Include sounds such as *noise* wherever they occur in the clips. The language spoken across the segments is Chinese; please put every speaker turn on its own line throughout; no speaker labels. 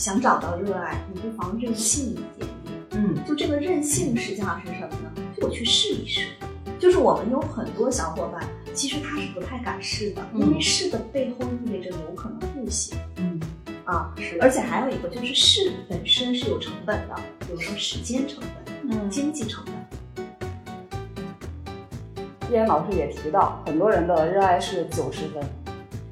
想找到热爱，你不妨任性一点点。
嗯，
就这个任性实际上是什么呢？就我去试一试。就是我们有很多小伙伴，其实他是不太敢试的，因为试的背后意味着有可能不行。
嗯
啊，
是
而且还有一个就是试本身是有成本的，比如说时间成本、
嗯
经济成本。
依然老师也提到，很多人的热爱是九十分。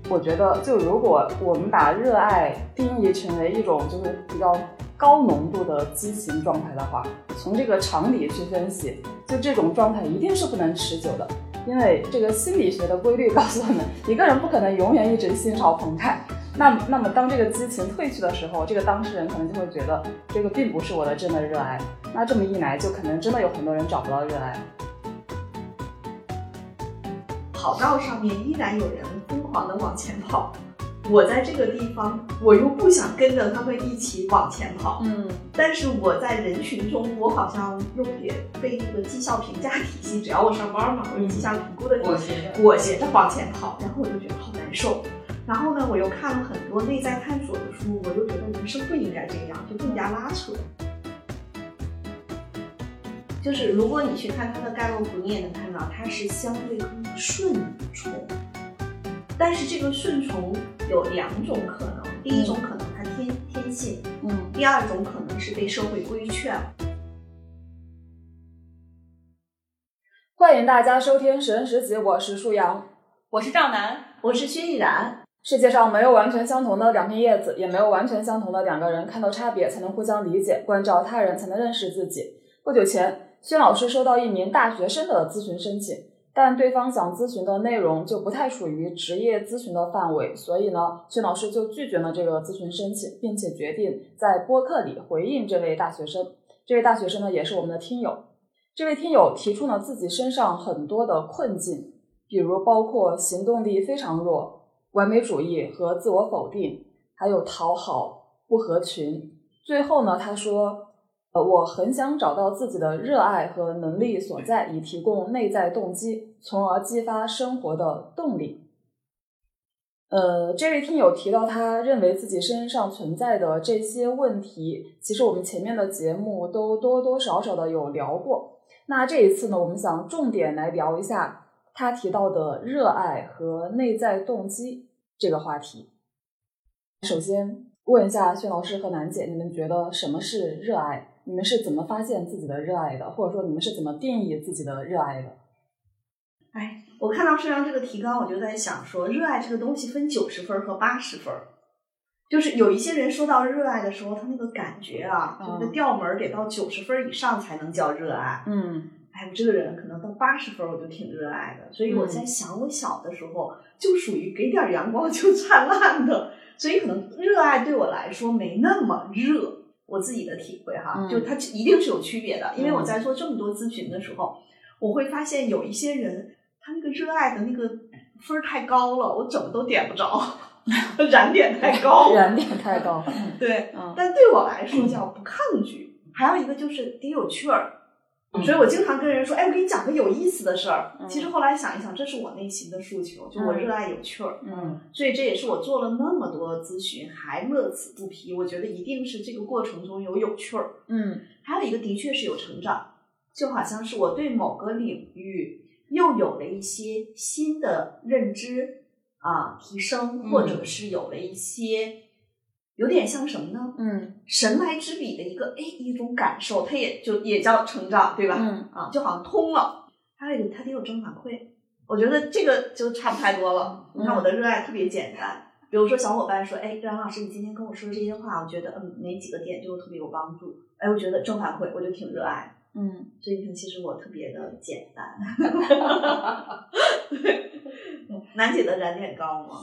我觉得，就如果我们把热爱定义成为一种就是比较高浓度的激情状态的话，从这个常理去分析，就这种状态一定是不能持久的，因为这个心理学的规律告诉我们，一个人不可能永远一直心潮澎湃。那那么，当这个激情褪去的时候，这个当事人可能就会觉得这个并不是我的真的热爱。那这么一来，就可能真的有很多人找不到热爱。
跑道上面依然有人疯狂的往前跑，我在这个地方，我又不想跟着他们一起往前跑，
嗯
但是我在人群中，我好像又也被那个绩效评价体系，只要我上班嘛，我有绩效评估的体系，裹挟着往前跑，然后我就觉得好难受。然后呢，我又看了很多内在探索的书，我就觉得人生不应该这样，就更加拉扯。就是如果你去看他的概论图，你也能看到它是相对更顺从，但是这个顺从有两种可能，第一种可能它天天性，
嗯
第二种可能是被社会规劝了。
欢迎大家收听《十人十集》，我是舒阳。
我是赵楠，
我是薛逸然，
世界上没有完全相同的两片叶子，也没有完全相同的两个人。看到差别，才能互相理解；关照他人，才能认识自己。不久前，薛老师收到一名大学生的咨询申请，但对方想咨询的内容就不太属于职业咨询的范围，所以呢，薛老师就拒绝了这个咨询申请，并且决定在播客里回应这位大学生。这位大学生呢，也是我们的听友。这位听友提出了自己身上很多的困境，比如包括行动力非常弱、完美主义和自我否定，还有讨好、不合群。最后呢，他说：“呃，我很想找到自己的热爱和能力所在，以提供内在动机，从而激发生活的动力。”呃，这位听友提到他认为自己身上存在的这些问题，其实我们前面的节目都多多少少的有聊过。那这一次呢，我们想重点来聊一下他提到的热爱和内在动机这个话题。首先问一下薛老师和楠姐，你们觉得什么是热爱？你们是怎么发现自己的热爱的？或者说你们是怎么定义自己的热爱的？
哎，我看到顺阳这个提纲，我就在想说，热爱这个东西分九十分和八十分。就是有一些人说到热爱的时候，他那个感觉啊，就那个调门儿得到九十分以上才能叫热爱。
嗯
哎，我这个人可能到八十分我就挺热爱的，所以我在想，我小的时候就属于给点阳光就灿烂的，所以可能热爱对我来说没那么热。我自己的体会哈，
嗯
就它一定是有区别的，因为我
嗯
在做这么多咨询的时候，我会发现有一些人他那个热爱的那个分儿太高了，我怎么都点不着，*laughs* 燃点太高，*laughs*
燃点太高。
对，
嗯
但对我来说叫不抗拒。还有一个就是得有趣儿，所以我经常跟人说，哎，我给你讲个有意思的事儿。
嗯
其实后来想一想，这是我内心的诉求，就我热爱有趣儿。
嗯
所以这也是我做了那么多咨询还乐此不疲。我觉得一定是这个过程中有有趣儿。
嗯
还有一个的确是有成长，就好像是我对某个领域又有了一些新的认知啊提升，
嗯
或者是有了一些有点像什么呢？
嗯
神来之笔的一个哎一种感受，它也就也叫成长，对吧？
嗯
啊，就好像通了。还有一个它得有正反馈，我觉得这个就差不太多了。你看我的热爱特别简单，比如说小伙伴说，哎，张老师，你今天跟我说这些话，我觉得嗯哪几个点对我特别有帮助。哎，我觉得正反馈我就挺热爱。
嗯
所以你看，其实我特别的简单。*laughs* 楠姐的燃点高吗？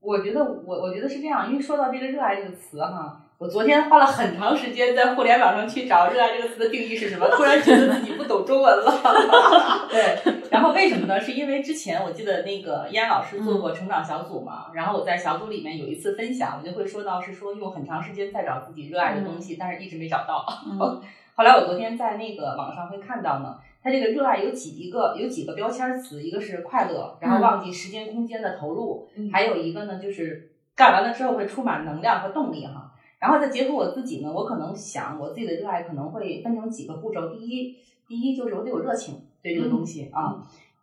我觉得我我觉得是这样，因为说到这个热爱这个词哈，我昨天花了很长时间在互联网上去找热爱这个词的定义是什么，突然觉得自己不懂中文了。*laughs* *laughs* 对，然后为什么呢？是因为之前我记得那个依安老师做过成长小组嘛，然后我在小组里面有一次分享，我就会说到是说用很长时间在找自己热爱的东西，但是一直没找到。
嗯 *laughs*
后来我昨天在那个网上会看到呢，它这个热爱有几一个有几个标签词，一个是快乐，然后忘记时间空间的投入，
嗯
还有一个呢就是干完了之后会充满能量和动力哈。然后再结合我自己呢，我可能想我自己的热爱可能会分成几个步骤。第一，第一就是我得有热情，对这个东西啊，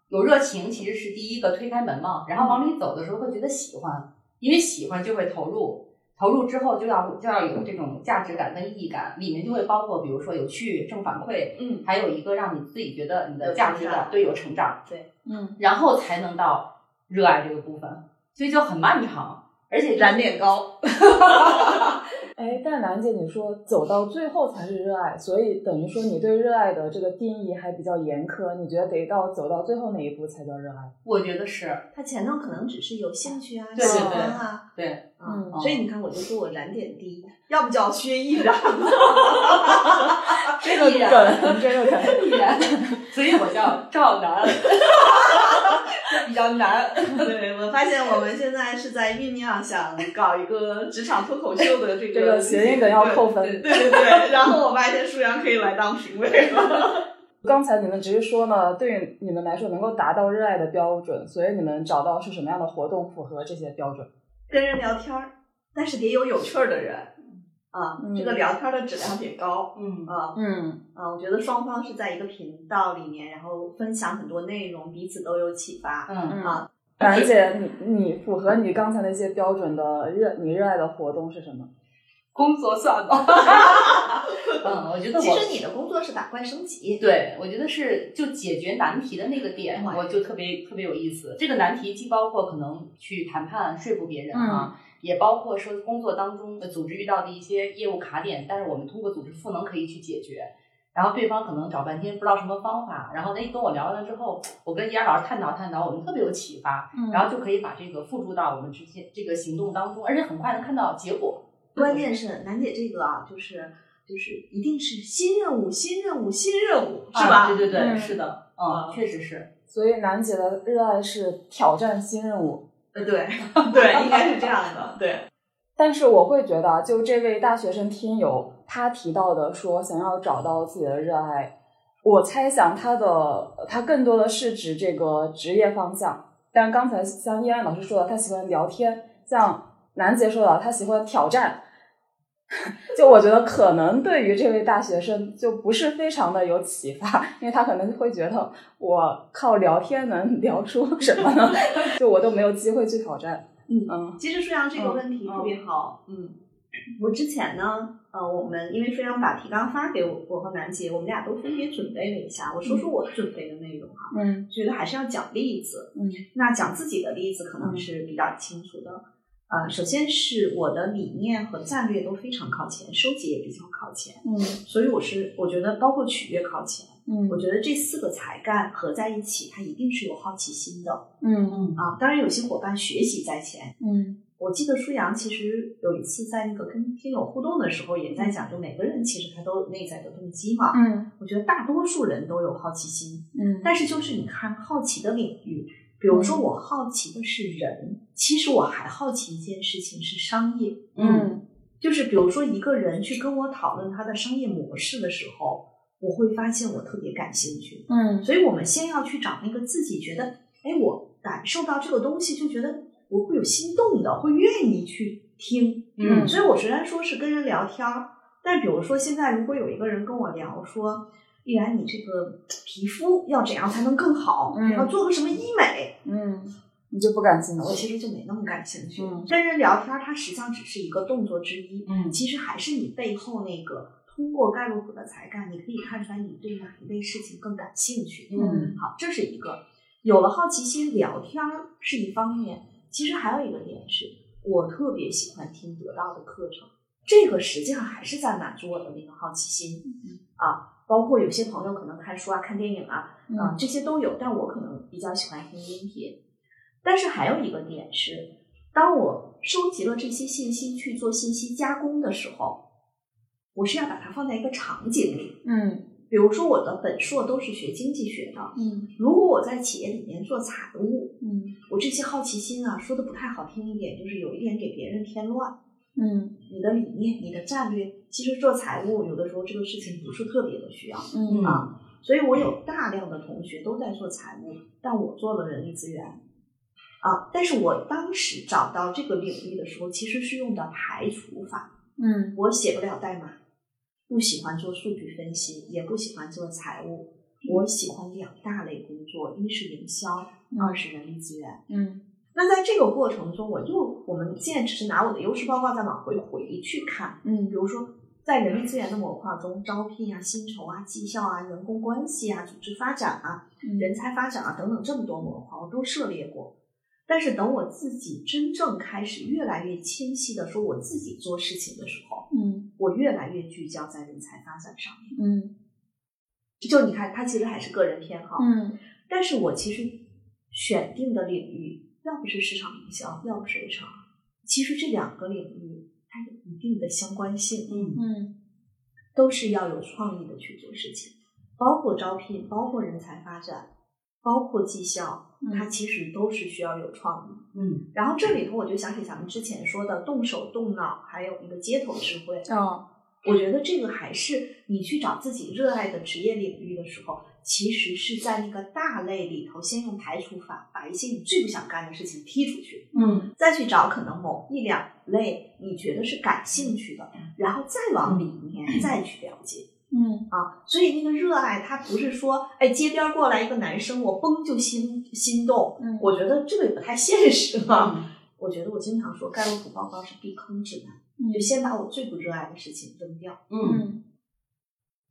有热情其实是第一个推开门嘛。然后往里走的时候会觉得喜欢，因为喜欢就会投入，投入之后就要就要有这种价值感跟意义感，里面就会包括比如说有趣、正反馈，
嗯，
还有一个让你自己觉得你的价值感对有成长，
对，
嗯，
然后才能到热爱这个部分，所以就很漫长。而且
燃点高，*laughs*
哎，但楠姐，你说走到最后才是热爱，所以等于说你对热爱的这个定义还比较严苛。你觉得得到走到最后那一步才叫热爱？
我觉得是，
他前头可能只是有兴趣啊，
喜
欢啊，
对，
嗯，所以你看，我就说我燃点低，要不叫薛逸然，*laughs*
这个梗，这个梗，
毅然，所以我叫 *laughs* 赵楠。比较难。
对我发现我们现在是在酝酿想搞一个职场脱口秀的这
个这个谐音梗要扣分。
对对对，然后我发现舒阳可以来当评委了。*laughs*
刚才你们直接说呢，对于你们来说能够达到热爱的标准，所以你们找到是什么样的活动符合这些标准？
跟人聊天儿，但是得有有趣儿的人。啊，这个聊天的质量得高，
嗯
啊，
嗯
啊，我觉得双方是在一个频道里面，然后分享很多内容，彼此都有启发，
嗯
啊，
兰姐，你你符合你刚才那些标准的热，你热爱的活动是什么？
工作算吗？*laughs* 嗯，我觉得
其实你的工作是打怪升级，
对，我觉得是就解决难题的那个点，我就特别特别有意思。这个难题既包括可能去谈判说服别人啊。也包括说工作当中的组织遇到的一些业务卡点，但是我们通过组织赋能可以去解决。然后对方可能找半天不知道什么方法，然后那跟我聊完了之后，我跟燕老师探讨探讨，我们特别有启发，然后就可以把这个付诸到我们之间这个行动当中，而且很快能看到结果。
关键是楠姐这个啊，就是就是一定是新任务、新任务、新任务，是吧？
对对对，是的，嗯，确实是。
所以楠姐的热爱是挑战新任务。
呃，对对，应该是这样的。对，*laughs*
但是我会觉得，就这位大学生听友他提到的说想要找到自己的热爱，我猜想他的他更多的是指这个职业方向。但刚才像叶安老师说的，他喜欢聊天；像楠姐说的，他喜欢挑战。*laughs* 就我觉得可能对于这位大学生就不是非常的有启发，因为他可能会觉得我靠聊天能聊出什么呢？*laughs* 就我都没有机会去挑战。
嗯嗯，其实舒阳这个问题特别好。嗯，我之前呢，呃，我们因为舒阳把提纲发给我，我和楠姐，我们俩都分别准备了一下。我说说我准备的内容哈。
嗯，
觉得还是要讲例子。
嗯，
那讲自己的例子可能是比较清楚的。呃，首先是我的理念和战略都非常靠前，收集也比较靠前，
嗯，
所以我是我觉得包括取悦靠前，
嗯，
我觉得这四个才干合在一起，它一定是有好奇心的，
嗯。嗯
啊，当然有些伙伴学习在前，
嗯，
我记得舒阳其实有一次在那个跟听友互动的时候也在讲，就每个人其实他都有内在的动机嘛，
嗯，
我觉得大多数人都有好奇心，
嗯，
但是就是你看好奇的领域。比如说，我好奇的是人，其实我还好奇一件事情是商业。
嗯，
就是比如说，一个人去跟我讨论他的商业模式的时候，我会发现我特别感兴趣。
嗯，
所以我们先要去找那个自己觉得，哎，我感受到这个东西，就觉得我会有心动的，会愿意去听。
嗯，
所以我虽然说是跟人聊天儿，但比如说现在如果有一个人跟我聊说。依然，你这个皮肤要怎样才能更好？
嗯，
要做个什么医美？
嗯，你就不感兴趣？
我其实就没那么感兴趣。
嗯，
跟人聊天，它实际上只是一个动作之一。
嗯，
其实还是你背后那个通过盖洛普的才干，你可以看出来你对哪一类事情更感兴趣。
嗯，
好，这是一个。有了好奇心，聊天是一方面。其实还有一个点是，我特别喜欢听得到的课程，这个实际上还是在满足我的那个好奇心。
嗯
啊。包括有些朋友可能看书啊、看电影啊，
嗯，
这些都有，但我可能比较喜欢听音频。但是还有一个点是，当我收集了这些信息去做信息加工的时候，我是要把它放在一个场景里。
嗯，
比如说我的本硕都是学经济学的，
嗯，
如果我在企业里面做财务，
嗯，
我这些好奇心啊，说的不太好听一点，就是有一点给别人添乱。
嗯，
你的理念、你的战略，其实做财务有的时候这个事情不是特别的需要，
嗯。
啊，所以我有大量的同学都在做财务，但我做了人力资源，啊，但是我当时找到这个领域的时候，其实是用的排除法，
嗯，
我写不了代码，不喜欢做数据分析，也不喜欢做财务。我喜欢两大类工作，一是营销，二是人力资源。
嗯，
那在这个过程中，我又我们现在只是拿我的优势报告再往回回去看，
嗯，
比如说在人力资源的模块中，招聘啊、薪酬啊、绩效啊、员工关系啊、组织发展啊、人才发展啊等等这么多模块，我都涉猎过。但是等我自己真正开始越来越清晰的说我自己做事情的时候，
嗯，
我越来越聚焦在人才发展上面。
嗯，
就你看，它其实还是个人偏好。
嗯，
但是我其实选定的领域，要不是市场营销，要不是 HR，其实这两个领域它有一定的相关性。
嗯
嗯，
都是要有创意的去做事情，包括招聘，包括人才发展，包括绩效，它其实都是需要有创意。
嗯，
然后这里头我就想起咱们之前说的动手动脑，还有一个街头智慧。
哦，
我觉得这个还是你去找自己热爱的职业领域的时候，其实是在那个大类里头，先用排除法把一些你最不想干的事情踢出去，
嗯，
再去找可能某一两类你觉得是感兴趣的，然后再往里面再去了解。
嗯，
啊，所以那个热爱，它不是说，哎，街边过来一个男生，我嘣就心心动。
嗯
我觉得这个也不太现实嘛。
嗯
我觉得我经常说，盖洛普报告是避坑指南，
嗯
就先把我最不热爱的事情扔掉。
嗯，
嗯，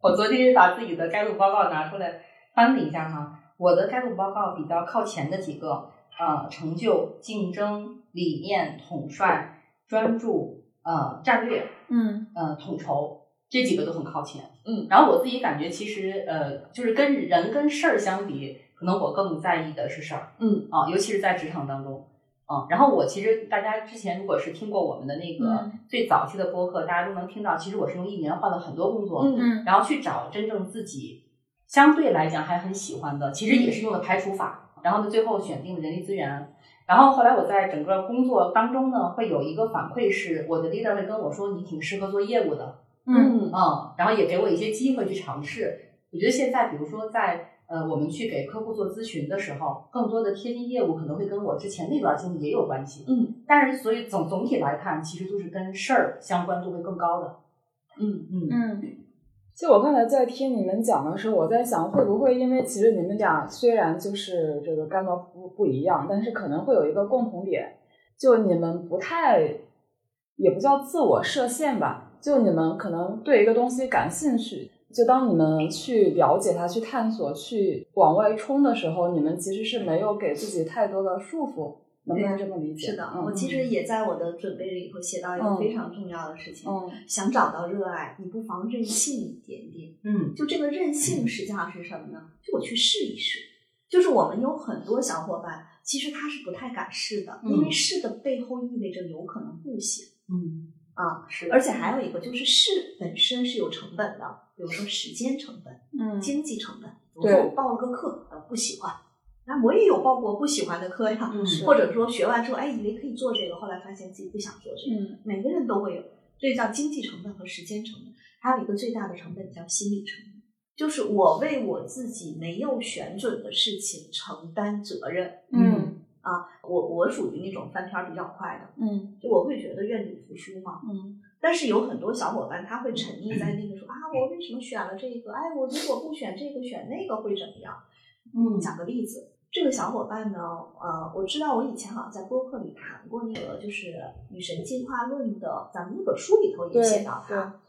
我昨天把自己的盖洛报告拿出来翻了一下哈，我的盖洛报告比较靠前的几个，呃，成就、竞争、理念、统帅、专注、呃，战略，
嗯，
呃，统筹这几个都很靠前。
嗯，
然后我自己感觉其实呃，就是跟人跟事儿相比，可能我更在意的是事儿。
嗯
啊，尤其是在职场当中。啊，然后我其实大家之前如果是听过我们的那个
嗯。
最早期的播客，大家都能听到，其实我是用一年换了很多工作，
嗯。
嗯，
然后去找真正自己相对来讲还很喜欢的，其实也是用的排除法，然后呢最后选定了人力资源。然后后来我在整个工作当中呢，会有一个反馈是，我的 leader 会跟我说你挺适合做业务的，
嗯，
嗯，然后也给我一些机会去尝试。我觉得现在比如说在呃，我们去给客户做咨询的时候，更多的贴近业务可能会跟我之前那段经历也有关系。
嗯
但是所以总总体来看，其实都是跟事儿相关度会更高的。
嗯
嗯
嗯，就我刚才在听你们讲的时候，我在想，会不会因为其实你们俩虽然就是这个干的不不一样，但是可能会有一个共同点，就你们不太，也不叫自我设限吧，就你们可能对一个东西感兴趣，就当你们去了解它、去探索、去往外冲的时候，你们其实是没有给自己太多的束缚，能不能这么理解？
是的，
嗯
我其实也在我的准备里头写到一个
嗯
非常重要的事情，
嗯
想找到热爱，你不妨任性一点点。
嗯
就这个任性实际上是什么呢？就我去试一试。就是我们有很多小伙伴，其实他是不太敢试的，因为
嗯
试的背后意味着有可能不行
嗯
啊。
是
而且还有一个就是试本身是有成本的，比如说时间成本、
嗯
经济成本。比如
对
说我报了个课，呃，不喜欢，那我也有报过不喜欢的课呀。
嗯
或者说学完之后，哎，以为可以做这个，后来发现自己不想做这个。
嗯
每个人都会有，这叫经济成本和时间成本，还有一个最大的成本叫心理成本，就是我为我自己没有选准的事情承担责任。
嗯
我我属于那种翻篇儿比较快的，
嗯
就我会觉得愿赌服输嘛。
嗯
但是有很多小伙伴他会沉溺在那个说啊，我为什么选了这个？哎，我如果不选这个，选那个会怎么样？
嗯
讲个例子，这个小伙伴呢，呃，我知道我以前好像在播客里谈过那个，就是《女神进化论》的，咱们那本书里头也写到
对
他。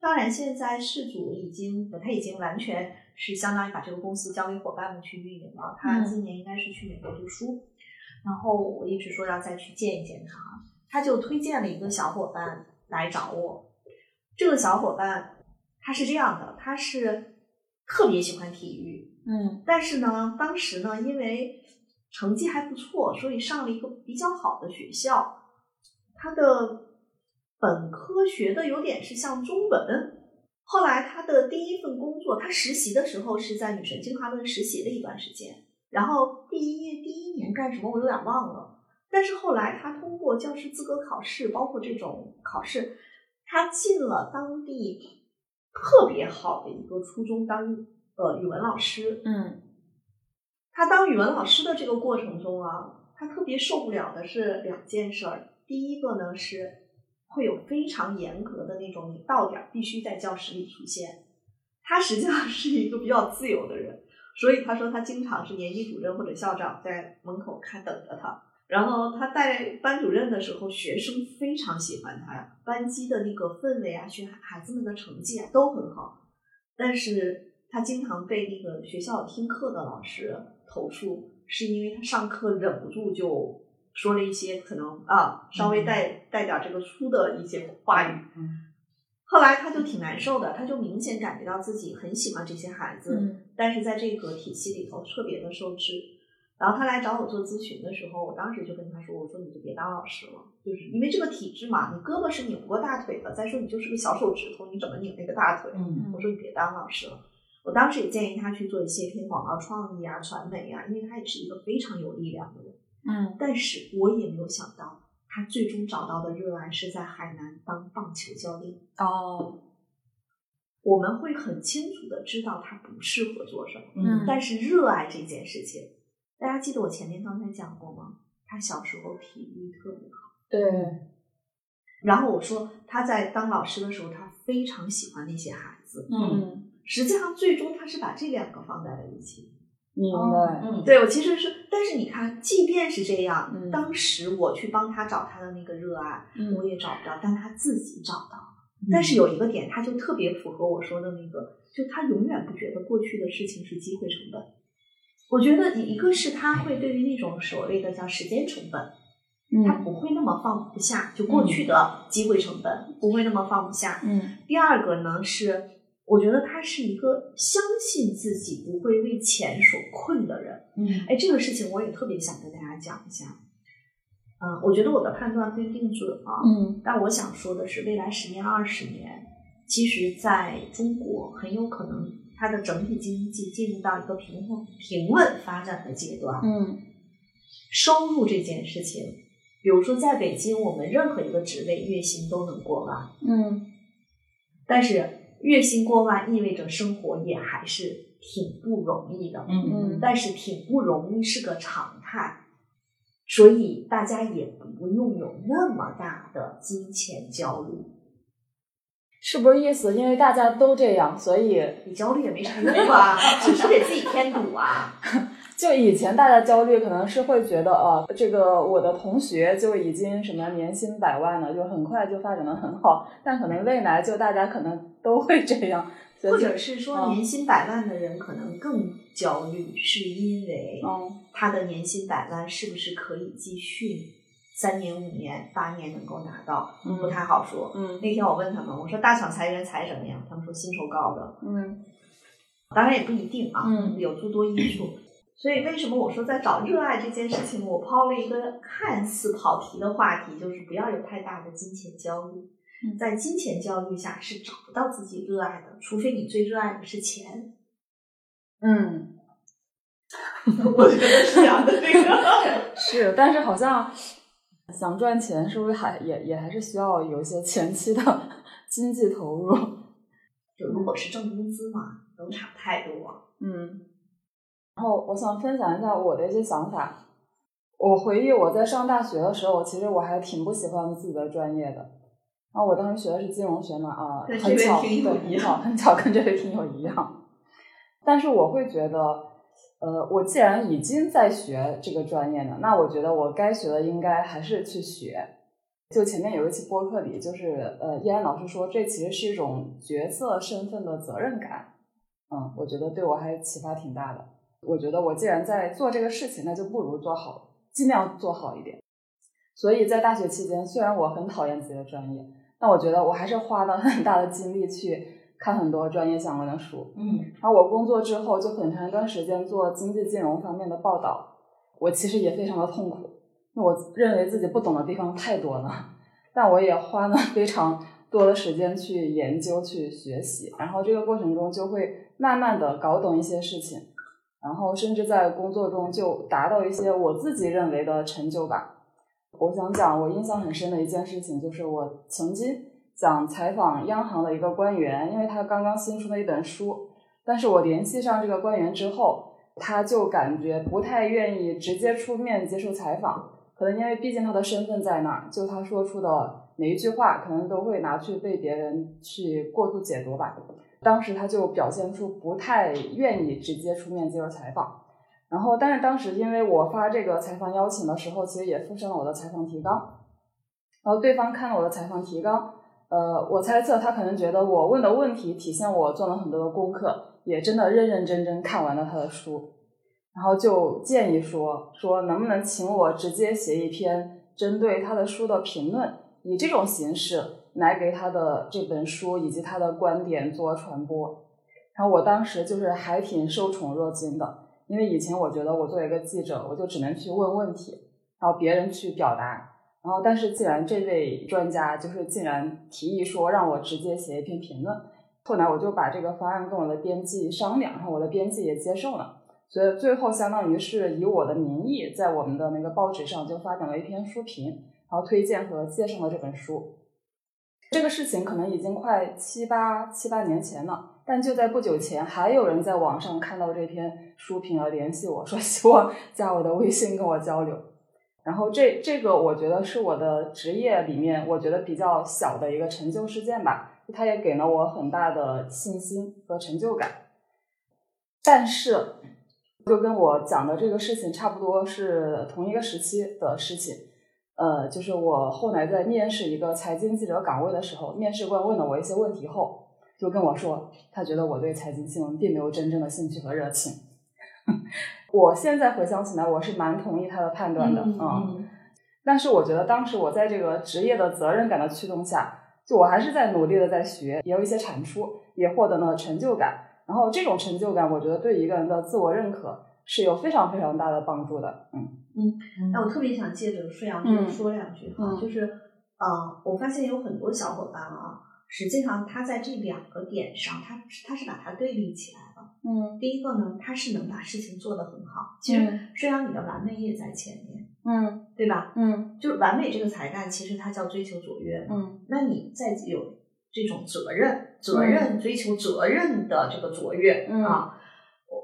当然，现在事主已经，他已经完全是相当于把这个公司交给伙伴们去运营了。他
嗯
今年应该是去美国读书，然后我一直说要再去见一见他，他就推荐了一个小伙伴来找我。这个小伙伴他是这样的，他是特别喜欢体育，
嗯
但是呢，当时呢，因为成绩还不错，所以上了一个比较好的学校。他的本科学的有点是像中文。后来他的第一份工作，他实习的时候是在女神进化论实习了一段时间。然后第一第一年干什么我有点忘了，但是后来他通过教师资格考试，包括这种考试，他进了当地特别好的一个初中当呃语文老师。
嗯
他当语文老师的这个过程中啊，他特别受不了的是两件事儿。第一个呢是，会有非常严格的那种，你到点儿必须在教室里出现。他实际上是一个比较自由的人，所以他说他经常是年级主任或者校长在门口看等着他。然后他带班主任的时候，学生非常喜欢他呀，班级的那个氛围啊，学孩子们的成绩啊都很好。但是他经常被那个学校听课的老师投诉，是因为他上课忍不住就说了一些可能啊稍微带带点这个粗的一些话语。后来他就挺难受的，他就明显感觉到自己很喜欢这些孩子，但是在这个体系里头特别的受制。然后他来找我做咨询的时候，我当时就跟他说：“我说你就别当老师了，就是因为这个体制嘛，你胳膊是拧不过大腿的。再说你就是个小手指头，你怎么拧那个大腿？”
嗯，
我说你别当老师了。我当时也建议他去做一些偏广告创意啊、传媒啊，因为他也是一个非常有力量的人。
嗯，
但是我也没有想到，他最终找到的热爱是在海南当棒球教练。
哦，
我们会很清楚的知道他不适合做什么，
嗯，
但是热爱这件事情。大家记得我前面刚才讲过吗？他小时候体育特别好。
对。
然后我说他在当老师的时候，他非常喜欢那些孩子。
嗯。
实际上，最终他是把这两个放在了一起。
明白。
嗯。对我其实是，但是你看，即便是这样，
嗯、
当时我去帮他找他的那个热爱，
嗯、
我也找不到，但他自己找到了。但是有一个点，他就特别符合我说的那个，就他永远不觉得过去的事情是机会成本。我觉得一个是他会对于那种所谓的叫时间成本，
嗯，
他不会那么放不下，就过去的机会成本不会那么放不下。
嗯，
第二个呢是，我觉得他是一个相信自己不会为钱所困的人。
嗯，
哎，这个事情我也特别想跟大家讲一下。嗯，我觉得我的判断不一定准啊。
嗯，
但我想说的是，未来十年、二十年，其实在中国很有可能。它的整体经济进入到一个平稳平稳发展的阶段。
嗯，
收入这件事情，比如说在北京，我们任何一个职位月薪都能过万。
嗯，
但是月薪过万意味着生活也还是挺不容易的。
嗯
嗯，
但是挺不容易是个常态，所以大家也不用有那么大的金钱焦虑。
是不是意思？因为大家都这样，所以
你焦虑也没啥用啊，只是给自己添堵啊。*laughs*
就以前大家焦虑，可能是会觉得，哦，这个我的同学就已经什么年薪百万了，就很快就发展的很好。但可能未来就大家可能都会这样，
或者是说年薪百万的人可能更焦虑，是因为他的年薪百万是不是可以继续？三年、五年、八年能够拿到，不太好说。
嗯，
那天我问他们，我说大厂裁员裁什么呀？他们说薪酬高的。
嗯，
当然也不一定啊，
嗯，
有诸多因素。所以为什么我说在找热爱这件事情，我抛了一个看似跑题的话题，就是不要有太大的金钱焦虑。在金钱焦虑下是找不到自己热爱的，除非你最热爱的是钱。
嗯，*laughs*
我觉得是这样的，这个 *laughs*
是，但是好像。想赚钱是不是还也也还是需要有一些前期的 *laughs* 经济投入？
就如果是挣工资嘛，能差太多。
嗯。然后我想分享一下我的一些想法。我回忆我在上大学的时候，其实我还挺不喜欢自己的专业的。然后我当时学的是金融学嘛，啊，很巧，对，很巧，很巧，跟这位听友一样。但是我会觉得。呃，我既然已经在学这个专业了，那我觉得我该学的应该还是去学。就前面有一期播客里，就是呃，依然老师说，这其实是一种角色身份的责任感。嗯，我觉得对我还启发挺大的。我觉得我既然在做这个事情，那就不如做好，尽量做好一点。所以在大学期间，虽然我很讨厌自己的专业，但我觉得我还是花了很大的精力去。看很多专业相关的书，
嗯，
然后我工作之后就很长一段时间做经济金融方面的报道，我其实也非常的痛苦，因为我认为自己不懂的地方太多了，但我也花了非常多的时间去研究去学习，然后这个过程中就会慢慢的搞懂一些事情，然后甚至在工作中就达到一些我自己认为的成就吧。我想讲我印象很深的一件事情，就是我曾经。想采访央行的一个官员，因为他刚刚新出了一本书，但是我联系上这个官员之后，他就感觉不太愿意直接出面接受采访，可能因为毕竟他的身份在那儿，就他说出的每一句话，可能都会拿去被别人去过度解读吧。当时他就表现出不太愿意直接出面接受采访，然后但是当时因为我发这个采访邀请的时候，其实也附上了我的采访提纲，然后对方看了我的采访提纲，呃，我猜测他可能觉得我问的问题体现我做了很多的功课，也真的认认真真看完了他的书。然后就建议说说能不能请我直接写一篇针对他的书的评论，以这种形式来给他的这本书以及他的观点做传播。然后我当时就是还挺受宠若惊的，因为以前我觉得我作为一个记者，我就只能去问问题，然后别人去表达。然后但是既然这位专家就是竟然提议说让我直接写一篇评论，后来我就把这个方案跟我的编辑商量，然后我的编辑也接受了。所以最后相当于是以我的名义，在我们的那个报纸上就发表了一篇书评，然后推荐和介绍了这本书。这个事情可能已经快七八七八年前了，但就在不久前，还有人在网上看到这篇书评而联系我说希望加我的微信跟我交流。然后这这个我觉得是我的职业里面我觉得比较小的一个成就事件吧，它也给了我很大的信心和成就感。但是。就跟我讲的这个事情差不多是同一个时期的事情，呃，就是我后来在面试一个财经记者岗位的时候，面试官问了我一些问题后，就跟我说，他觉得我对财经新闻并没有真正的兴趣和热情。*laughs* 我现在回想起来，我是蛮同意他的判断的嗯，但是我觉得当时我在这个职业的责任感的驱动下，就我还是在努力的在学，也有一些产出，也获得了成就感。然后这种成就感，我觉得对一个人的自我认可是有非常非常大的帮助的。
嗯嗯，那我特别想借着舒阳这说两句哈，就是呃，我发现有很多小伙伴啊，实际上他在这两个点上，他他是把它对立起来了。
嗯，
第一个呢，他是能把事情做得很好。其实舒阳你的完美也在前面。
嗯，
对吧？
嗯，
就是完美这个才干，其实它叫追求卓越。
嗯，
那你在有。这种责任、责任追求责任的这个卓越啊，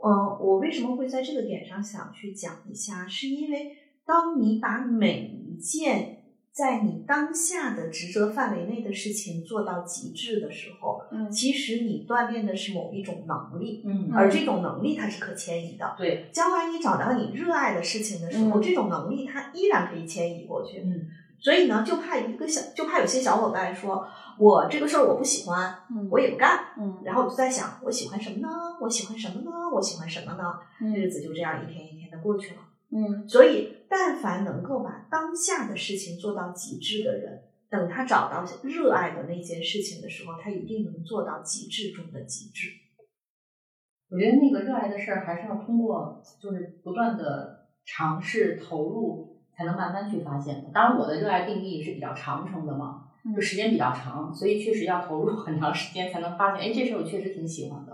呃，我为什么会在这个点上想去讲一下？是因为当你把每一件在你当下的职责范围内的事情做到极致的时候，
嗯，
其实你锻炼的是某一种能力，
嗯，
而这种能力它是可迁移的。
对，
将来你找到你热爱的事情的时候，这种能力它依然可以迁移过去。
嗯，
所以呢，就怕一个小，就怕有些小伙伴说。我这个事儿我不喜欢，嗯我也不干，
嗯，
然后我就在想，我喜欢什么呢？我喜欢什么呢？我喜欢什么呢？
嗯，
日子就这样一天一天的过去了，
嗯，
所以但凡能够把当下的事情做到极致的人，等他找到热爱的那件事情的时候，他一定能做到极致中的极致。
我觉得那个热爱的事儿还是要通过就是不断的尝试投入，才能慢慢去发现的。当然，我的热爱定义是比较长程的嘛。就时间比较长，所以确实要投入很长时间才能发现，哎，这事我确实挺喜欢的，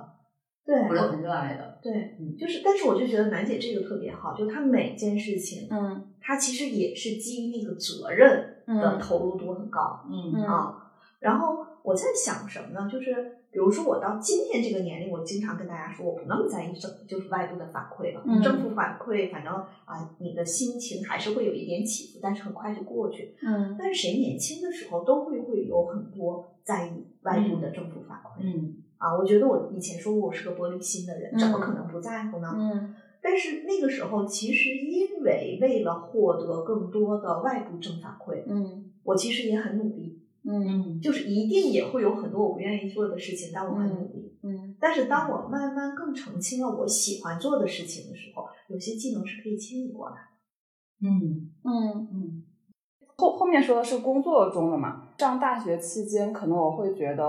对，
我是很热爱的。
对，嗯，就是，但是我就觉得楠姐这个特别好，就她每件事情，
嗯，
她其实也是基于那个责任的投入度很高，
嗯
啊。然后我在想什么呢？就是。比如说，我到今天这个年龄，我经常跟大家说，我不那么在意政，就是外部的反馈了。嗯政府反馈，反正啊，你的心情还是会有一点起伏，但是很快就过去。
嗯。
但是谁年轻的时候都会会有很多在意外部的政府反馈。
嗯。
啊，我觉得我以前说过我是个玻璃心的人，怎么可能不在乎呢？
嗯。
但是那个时候，其实因为为了获得更多的外部正反馈，
嗯，
我其实也很努力。
嗯，
就是一定也会有很多我不愿意做的事情，但我很努
力。嗯，
但是当我慢慢更澄清了我喜欢做的事情的时候，有些技能是可以迁移过来。
嗯
嗯嗯。后后面说的是工作中的嘛？上大学期间，可能我会觉得，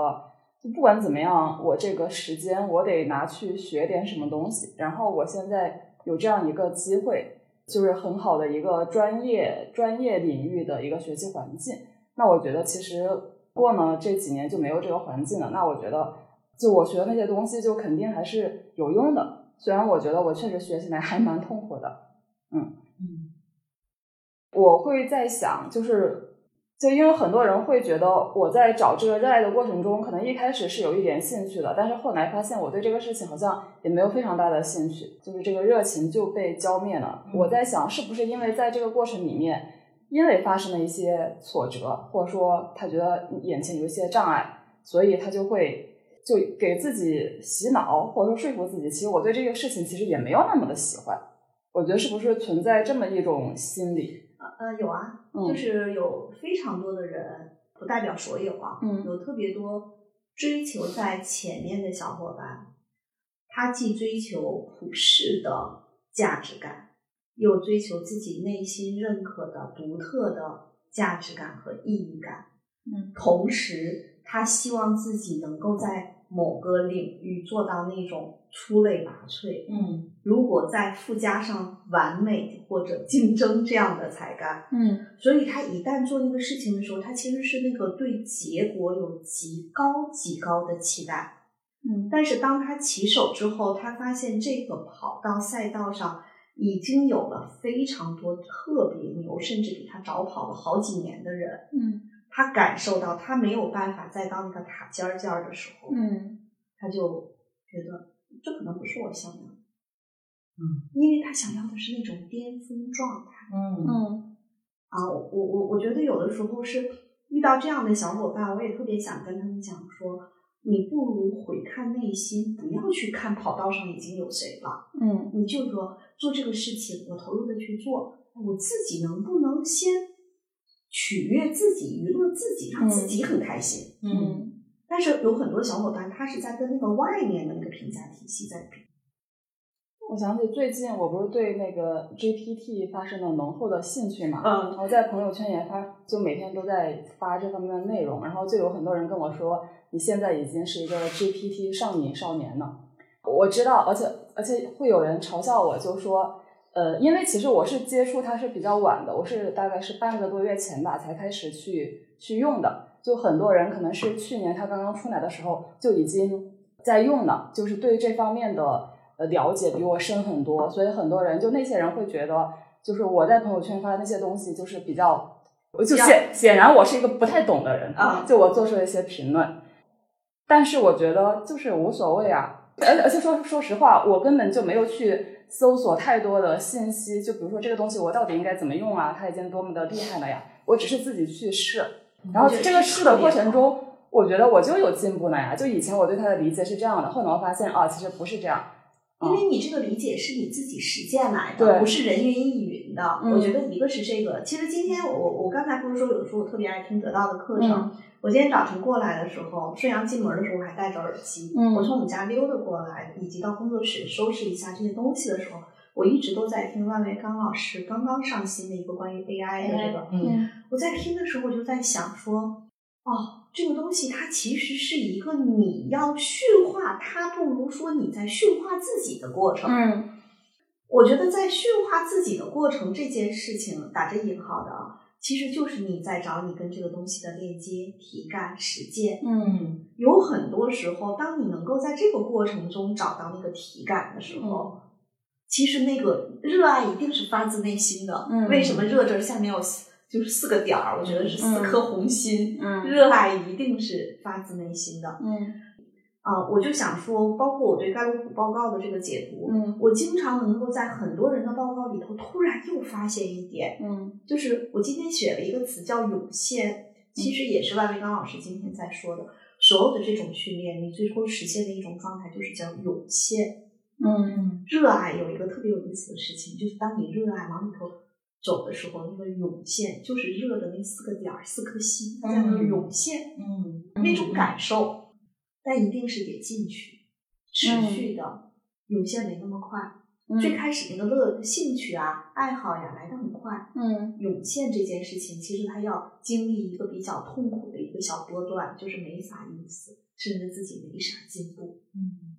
就不管怎么样，我这个时间我得拿去学点什么东西。然后我现在有这样一个机会，就是很好的一个专业专业领域的一个学习环境。那我觉得其实过呢这几年就没有这个环境了。那我觉得就我学的那些东西就肯定还是有用的，虽然我觉得我确实学起来还蛮痛苦的。嗯
嗯，
我会在想，就是就因为很多人会觉得我在找这个热爱的过程中，可能一开始是有一点兴趣的，但是后来发现我对这个事情好像也没有非常大的兴趣，就是这个热情就被浇灭了。我在想，是不是因为在这个过程里面。因为发生了一些挫折，或者说他觉得眼前有一些障碍，所以他就会就给自己洗脑，或者说说服自己，其实我对这个事情其实也没有那么的喜欢。我觉得是不是存在这么一种心理？
呃，有啊，就是有非常多的人，不代表所有啊，
嗯，
有特别多追求在前面的小伙伴，他既追求普世的价值感。又追求自己内心认可的独特的价值感和意义感，
嗯，
同时他希望自己能够在某个领域做到那种出类拔萃，
嗯，
如果再附加上完美或者竞争这样的才干，
嗯，
所以他一旦做那个事情的时候，他其实是那个对结果有极高极高的期待，
嗯，
但是当他起手之后，他发现这个跑道赛道上。已经有了非常多特别牛，甚至比他早跑了好几年的人。
嗯，
他感受到他没有办法再当那个塔尖儿尖儿的时候，
嗯，
他就觉得这可能不是我想要的。
嗯，
因为他想要的是那种巅峰状态。
嗯
嗯，
啊，我我我觉得有的时候是遇到这样的小伙伴，我也特别想跟他们讲说。你不如回看内心，不要去看跑道上已经有谁了。
嗯，
你就说做这个事情，我投入的去做，我自己能不能先取悦自己、娱乐自己，让自己很开心？
嗯。
但是有很多小伙伴，他是在跟那个外面的那个评价体系在比。
我想起最近我不是对那个 GPT 发生了浓厚的兴趣嘛，
嗯，
然后在朋友圈也发，就每天都在发这方面的内容，然后就有很多人跟我说，你现在已经是一个 GPT 上瘾少年了。我知道，而且而且会有人嘲笑我，就说，呃，因为其实我是接触它是比较晚的，我是大概是半个多月前吧才开始去去用的，就很多人可能是去年它刚刚出来的时候就已经在用了，就是对这方面的。呃，了解比我深很多，所以很多人就那些人会觉得，就是我在朋友圈发那些东西，就是比较，就显显然我是一个不太懂的人
啊，
就我做出了一些评论，但是我觉得就是无所谓啊，而而且说说实话，我根本就没有去搜索太多的信息，就比如说这个东西我到底应该怎么用啊，它已经多么的厉害了呀，我只是自己去试，然后这个试的过程中，我觉得我就有进步了呀，就以前我对它的理解是这样的，后来我发现啊，其实不是这样。
因为你这个理解是你自己实践来的，不是人云亦云的。我觉得一个是这个，其实今天我我我刚才不是说有的时候我特别爱听得到的课程。我今天早晨过来的时候，顺阳进门的时候我还戴着耳机。我从我们家溜达过来，以及到工作室收拾一下这些东西的时候，我一直都在听万维刚老师刚刚上新的一个关于 AI 的这个。
嗯，
我在听的时候我就在想说，哦。这个东西它其实是一个你要驯化它，不如说你在驯化自己的过程。
嗯，
我觉得在驯化自己的过程这件事情打着引号的啊，其实就是你在找你跟这个东西的链接、体感、实践。
嗯，
有很多时候，当你能够在这个过程中找到那个体感的时候，其实那个热爱一定是发自内心的。
嗯，
为什么热这儿下面有？就是四个点儿，我觉得是四颗红心。
嗯，
热爱一定是发自内心的。
嗯，
啊，我就想说，包括我对盖洛普报告的这个解读，
嗯，
我经常能够在很多人的报告里头突然又发现一点，
嗯，
就是我今天写了一个词叫涌现，其实也是万维刚老师今天在说的，所有的这种训练，你最后实现的一种状态就是叫涌现。
嗯，
热爱有一个特别有意思的事情，就是当你热爱往里头。走的时候，那个涌现就是热的那四个点儿，四颗心在那涌现，
嗯，
那种感受，但一定是得进去，持续的涌现没那么快。最开始那个乐兴趣啊、爱好呀来的很快，
嗯，
涌现这件事情其实它要经历一个比较痛苦的一个小波段，就是没啥意思，甚至自己没啥进步，
嗯。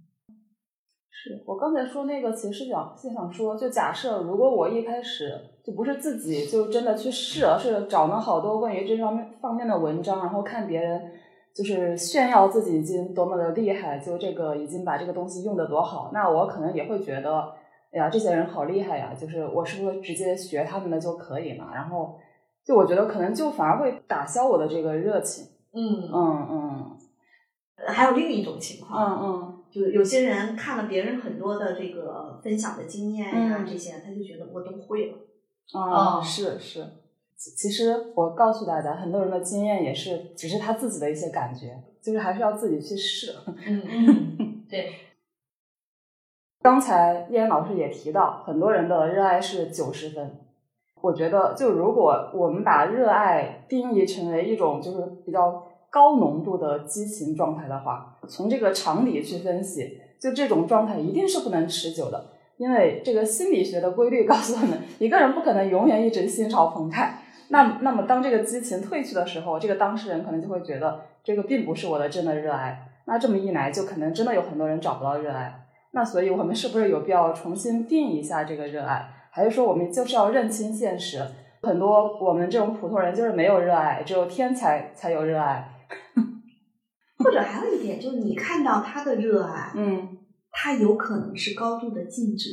是我刚才说那个，其实是想是想说，就假设如果我一开始就不是自己就真的去试，而是找了好多关于这方面方面的文章，然后看别人就是炫耀自己已经多么的厉害，就这个已经把这个东西用的多好，那我可能也会觉得，哎呀，这些人好厉害呀，就是我是不是直接学他们的就可以了？然后就我觉得可能就反而会打消我的这个热情。
嗯
嗯嗯。
还有另一种情
况，嗯嗯。
就有些人看了别人很多的这个分享的经验呀，这些他就觉得我都会了。
啊，是是，其实我告诉大家，很多人的经验也是只是他自己的一些感觉，就是还是要自己去试。*laughs*
嗯嗯，对。*laughs*
刚才叶岩老师也提到，很多人的热爱是九十分。我觉得，就如果我们把热爱定义成为一种就是比较高浓度的激情状态的话，从这个常理去分析，就这种状态一定是不能持久的。因为这个心理学的规律告诉我们，*laughs* 一个人不可能永远一直心潮澎湃。那那么，当这个激情褪去的时候，这个当事人可能就会觉得这个并不是我的真的热爱。那这么一来，就可能真的有很多人找不到热爱。那所以，我们是不是有必要重新定一下这个热爱？还是说，我们就是要认清现实？很多我们这种普通人就是没有热爱，只有天才才有热爱。
或者还有一点，就是你看到他的热爱，
嗯，
他有可能是高度的尽责。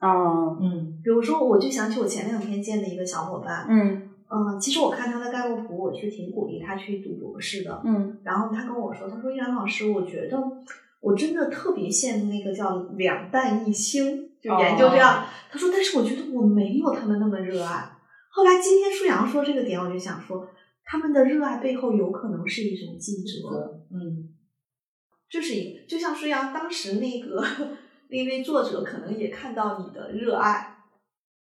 嗯
嗯，
比如说，我就想起我前两天见的一个小伙伴，
嗯
嗯，其实我看他的盖洛普，我是挺鼓励他去读博士的。
嗯
然后他跟我说，他说：“依然老师，我觉得我真的特别羡慕那个叫两弹一星，就研究这样。他说：“但是我觉得我没有他们那么热爱。”后来今天舒阳说这个点，我就想说，他们的热爱背后有可能是一种尽责。
嗯，
这是一，就像舒阳当时那个那位作者，可能也看到你的热爱，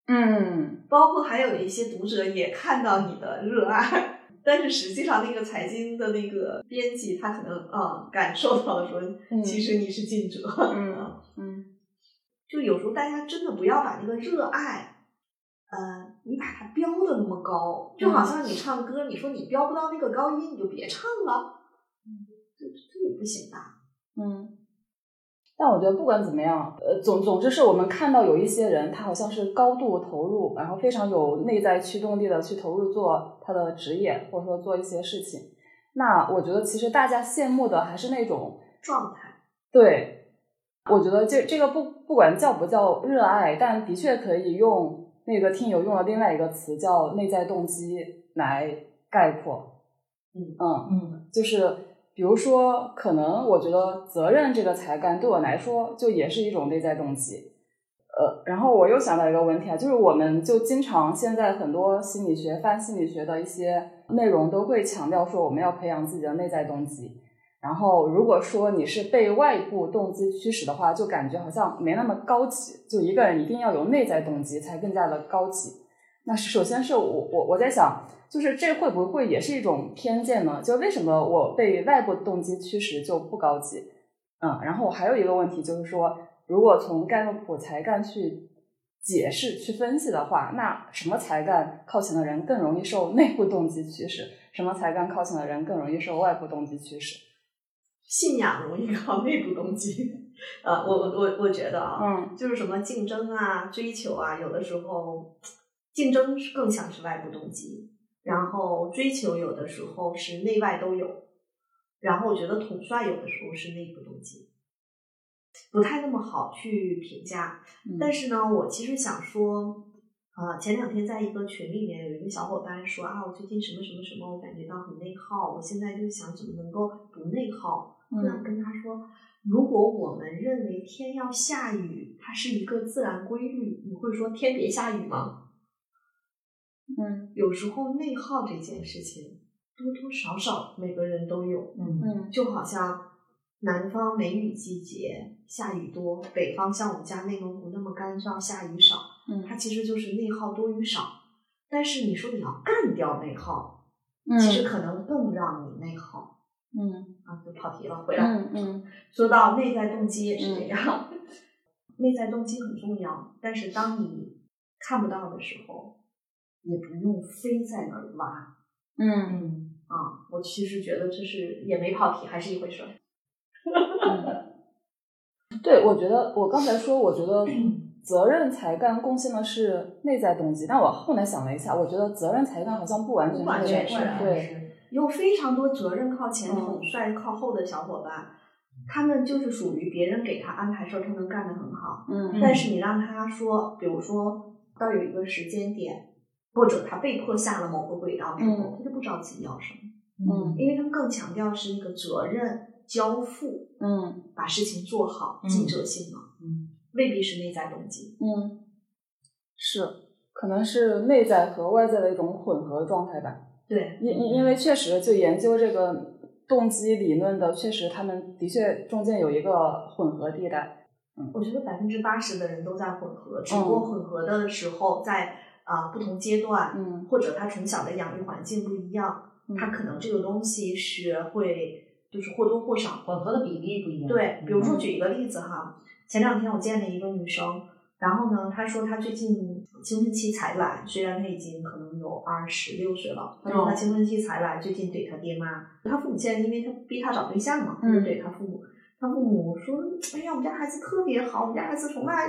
嗯
包括还有一些读者也看到你的热爱。但是实际上，那个财经的那个编辑，他可能啊、感受到了说，其实你是尽责。
嗯嗯
就有时候大家真的不要把那个热爱，呃，你把它标的那么高，就好像你唱歌，你说你标不到那个高音，你就别唱了，这这也不行吧。
嗯。但我觉得不管怎么样，呃，总总之是我们看到有一些人，他好像是高度投入，然后非常有内在驱动力的去投入做他的职业，或者说做一些事情。那我觉得其实大家羡慕的还是那种
状态，
对，我觉得这这个不不管叫不叫热爱，但的确可以用那个听友用了另外一个词叫内在动机来概括。
嗯
嗯，
嗯
就是比如说，可能我觉得责任这个才干对我来说就也是一种内在动机。呃，然后我又想到一个问题啊，就是我们就经常现在很多心理学、泛心理学的一些内容都会强调说，我们要培养自己的内在动机。然后如果说你是被外部动机驱使的话，就感觉好像没那么高级。就一个人一定要有内在动机才更加的高级。那首先是我我我在想，就是这会不会也是一种偏见呢？就为什么我被外部动机驱使就不高级？嗯，然后我还有一个问题就是说，如果从盖洛普才干去解释、去分析的话，那什么才干靠前的人更容易受内部动机驱使？什么才干靠前的人更容易受外部动机驱使？
信仰容易靠内部动机。呃，我我我我觉得啊，
嗯
就是什么竞争啊、追求啊，有的时候竞争是更像是外部动机，然后追求有的时候是内外都有，然后我觉得统帅有的时候是内部动机，不太那么好去评价。
嗯
但是呢，我其实想说，呃，前两天在一个群里面有一个小伙伴说啊，我最近什么什么什么，我感觉到很内耗，我现在就想怎么能够不内耗。我想
嗯。
跟他说，如果我们认为天要下雨，它是一个自然规律，你会说天别下雨吗？
嗯。
有时候内耗这件事情，多多少少每个人都有，
嗯
嗯。
就好像南方梅雨季节下雨多，北方像我们家内蒙古那么干燥，下雨少，
嗯。
它其实就是内耗多与少。但是你说你要干掉内耗，
嗯。
其实可能更让你内耗。
嗯
啊，就跑题了，回来。
嗯嗯
说到内在动机也是这样，*laughs* 内在动机很重要，但是当你看不到的时候，也不用非在那儿挖
嗯
嗯
啊。我其实觉得这是也没跑题，还是一回事儿。
嗯，*laughs* 对，我觉得我刚才说，我觉得 *clears throat* 责任才干贡献的是内在动机，但我后来想了一下，我觉得责任才干好像不完全
不完
是
全是
对，
有非常多责任靠前、
嗯。
统帅靠后的小伙伴，他们就是属于别人给他安排事儿，他能干得很好。
嗯。
但是你让他说，比如说到有一个时间点，或者他被迫下了某个轨道之后，
嗯。
他就不知道自己要什么，
嗯。
因为他们更强调是那个责任交付，
嗯。
把事情做好，
嗯。
尽责性嘛，
嗯。
未必是内在动机。
嗯，是，可能是内在和外在的一种混合状态吧。
对，
因因因为确实就研究这个动机理论的，确实他们的确中间有一个混合地带。
嗯，我觉得百分之八十的人都在混合，只不过混合的时候在啊不同阶段，
嗯，
或者他从小的养育环境不一样，他可能这个东西是会就是或多或少
混合的比例不一样。
对，比如说举一个例子哈，前两天我见了一个女生。然后呢，他说他最近青春期才来，虽然他已经可能有二十六岁了。他说他青春期才来，最近怼他爹妈。他父母现在因为他逼他找对象嘛，就怼他父母。他父母说：“哎呀，我们家孩子特别好，我们家孩子从来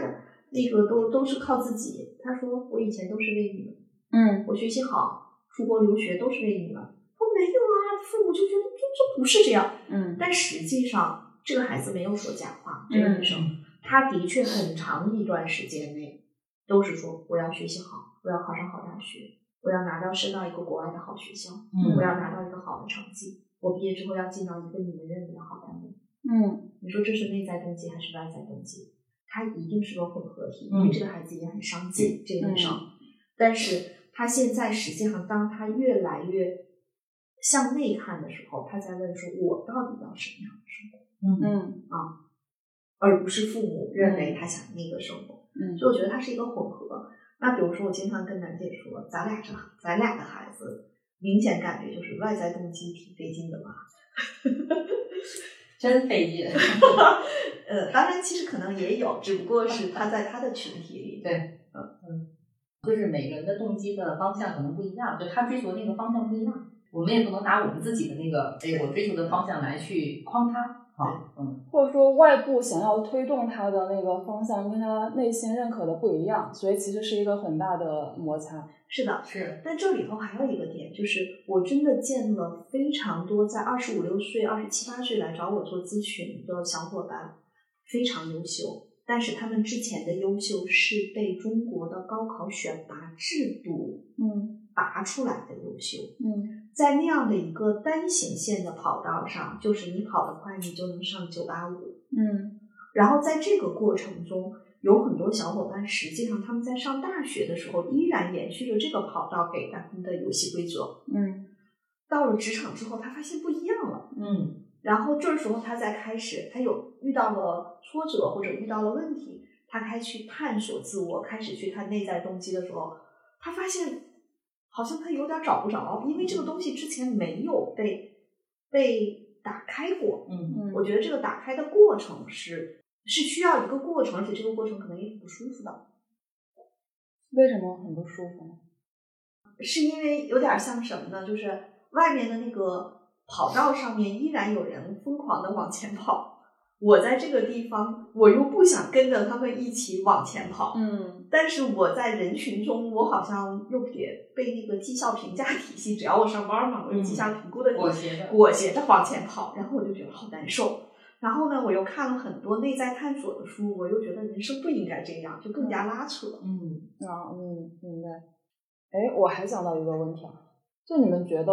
那个都都是靠自己。”他说：“我以前都是为你们，
嗯，
我学习好，出国留学都是为你们。”他说：“没有啊，父母就觉得这这不是这样。”
嗯，
但实际上这个孩子没有说假话，这个女生。他的确很长一段时间内都是说我要学习好，我要考上好大学，我要拿到升到一个国外的好学校，我要拿到一个好的成绩，我毕业之后要进到一个你们认为的好单位。
嗯，
你说这是内在动机还是外在动机？他一定是个混合体，因为这个孩子也很上进，这个女生。但是他现在实际上，当他越来越向内看的时候，他在问说：我到底要什么样的生活？
嗯嗯
啊。而不是父母认为他想那个生活，
嗯，
所以我觉得它是一个混合。那比如说，我经常跟楠姐说，咱俩这咱俩的孩子，明显感觉就是外在动机挺费劲的吧？*laughs*
真费劲。
呃，当然，其实可能也有，只不过是他在他的群体里。
对，嗯嗯，就是每个人的动机的方向可能不一样，就他追求那个方向不一样，我们也不能拿我们自己的那个哎我追求的方向来去框他。好，嗯，
或者说外部想要推动他的那个方向跟他内心认可的不一样，所以其实是一个很大的摩擦。
是的，
是。
但这里头还有一个点，就是我真的见了非常多在二十五六岁、二十七八岁来找我做咨询的小伙伴，非常优秀，但是他们之前的优秀是被中国的高考选拔制度
嗯
拔出来的优秀，
嗯。
在那样的一个单行线的跑道上，就是你跑得快，你就能上九八五。
嗯，
然后在这个过程中，有很多小伙伴，实际上他们在上大学的时候，依然延续着这个跑道给他们的游戏规则。
嗯，
到了职场之后，他发现不一样了。
嗯，
然后这时候他再开始，他有遇到了挫折或者遇到了问题，他开始去探索自我，开始去看内在动机的时候，他发现。好像他有点找不着，因为这个东西之前没有被被打开过。
嗯
嗯，
我觉得这个打开的过程是是需要一个过程，而且这个过程可能也挺不舒服的。
为什么很不舒服呢？
是因为有点像什么呢？就是外面的那个跑道上面依然有人疯狂的往前跑。我在这个地方，我又不想跟着他们一起往前跑，
嗯，
但是我在人群中，我好像又得被那个绩效评价体系，只要我上班嘛，我有绩效评估的
裹挟着，
裹挟着往前跑，然后我就觉得好难受。然后呢，我又看了很多内在探索的书，我又觉得人生不应该这样，就更加拉扯。
嗯
啊，嗯，明白。哎，我还想到一个问题啊，就你们觉得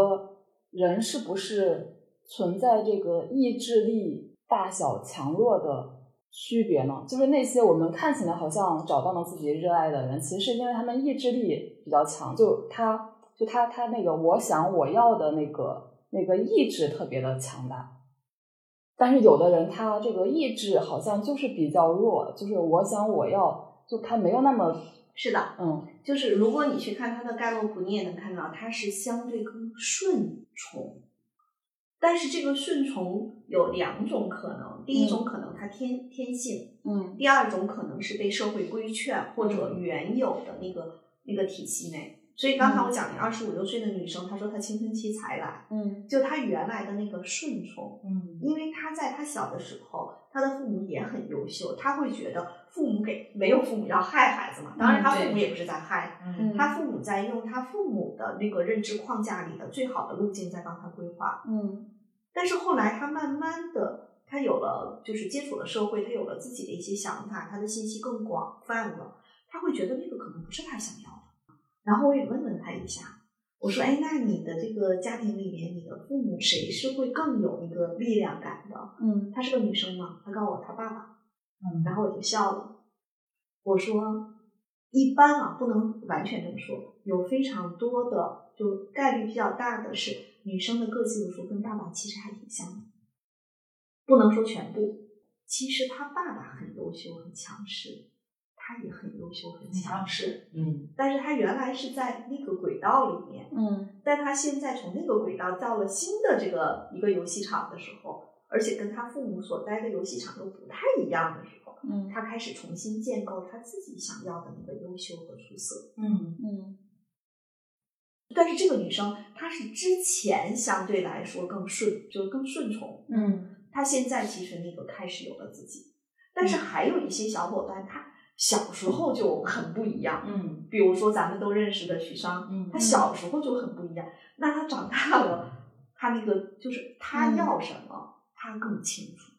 人是不是存在这个意志力？大小强弱的区别呢？就是那些我们看起来好像找到了自己热爱的人，其实是因为他们意志力比较强，就他就他他那个我想我要的那个那个意志特别的强大。但是有的人他这个意志好像就是比较弱，就是我想我要，就他没有那么
是的，
嗯，
就是如果你去看他的盖洛普，你也能看到他是相对更顺从。但是这个顺从有两种可能，第一种可能他天天性，
嗯，
第二种可能是被社会规劝或者原有的那个那个体系内。所以刚才我讲那二十五六岁的女生，她说她青春期才来，
嗯，
就她原来的那个顺从，
嗯，
因为她在她小的时候，她的父母也很优秀，她会觉得父母给没有父母要害孩子嘛，当然她父母也不是在害，
嗯，
她父母在用她父母的那个认知框架里的最好的路径在帮她规划，
嗯。
但是后来，他慢慢的，他有了就是接触了社会，他有了自己的一些想法，他的信息更广泛了，他会觉得那个可能不是他想要的。然后我也问了他一下，我说：“哎，那你的这个家庭里面，你的父母谁是会更有那个力量感的？”
嗯，
她是个女生嘛，她告诉我她爸爸。
嗯，
然后我就笑了，我说：“一般啊，不能完全这么说，有非常多的，就概率比较大的是女生的个性有时候跟爸爸其实还挺像的，不能说全部。其实他爸爸很优秀，很强势，他也很优秀，很强势。
嗯，
但是他原来是在那个轨道里面，
嗯，
但他现在从那个轨道到了新的这个一个游戏场的时候，而且跟他父母所待的游戏场又不太一样的时候，
嗯，
他开始重新建构他自己想要的那个优秀和出色。
嗯
嗯，
但是这个女生她是之前相对来说更顺，就是更顺从，
嗯。
她现在其实那个开始有了自己，但是还有一些小伙伴，他小时候就很不一样。
嗯，
比如说咱们都认识的许商，
嗯，
他小时候就很不一样。那他长大了，他那个就是他要什么，他更清楚。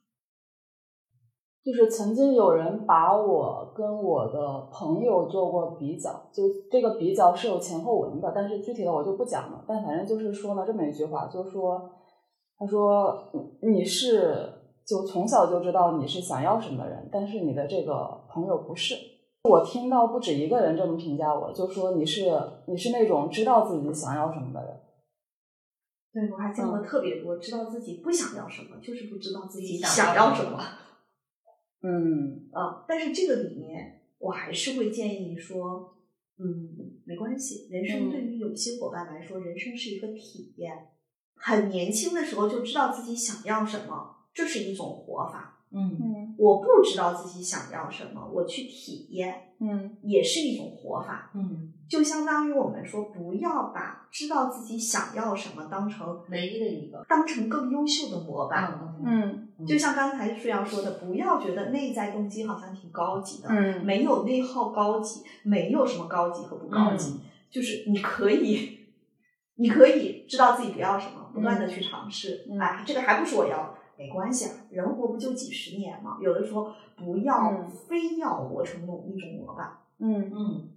就是曾经有人把我跟我的朋友做过比较，就这个比较是有前后文的，但是具体的我就不讲了。但反正就是说了这么一句话，就是说。他说：“你是就从小就知道你是想要什么的人，但是你的这个朋友不是。我听到不止一个人这么评价我，就说你是你是那种知道自己想要什么的人。
对我还见过特别多，知道自己不想要什么，就是不知道自己
想
要什么。
嗯
啊，但是这个里面我还是会建议说，嗯，没关系，人生对于有些伙伴来说，人生是一个体验。”很年轻的时候就知道自己想要什么，这是一种活法。
嗯。
嗯，
我不知道自己想要什么，我去体验，
嗯，
也是一种活法。
嗯，
就相当于我们说，不要把知道自己想要什么当成
唯一的一个，
当成更优秀的模板。
嗯，
就像刚才舒阳说的，不要觉得内在动机好像挺高级的，
嗯，
没有内耗高级，没有什么高级和不高级，就是你可以，你可以知道自己不要什么。不断的去尝试，哎，这个还不是我要，没关系啊，人活不就几十年嘛。有的时候不要非要活成某一种模板。
嗯
嗯，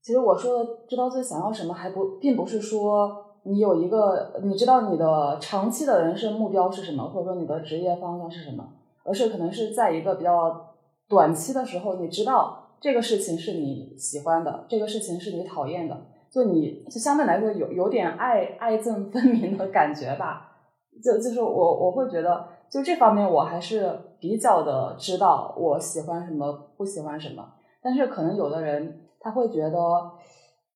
其实我说的知道自己想要什么，还不并不是说你有一个你知道你的长期的人生目标是什么，或者说你的职业方向是什么，而是可能是在一个比较短期的时候，你知道这个事情是你喜欢的，这个事情是你讨厌的。就你就相对来说有有点爱爱憎分明的感觉吧，就就是我我会觉得就这方面我还是比较的知道我喜欢什么不喜欢什么，但是可能有的人他会觉得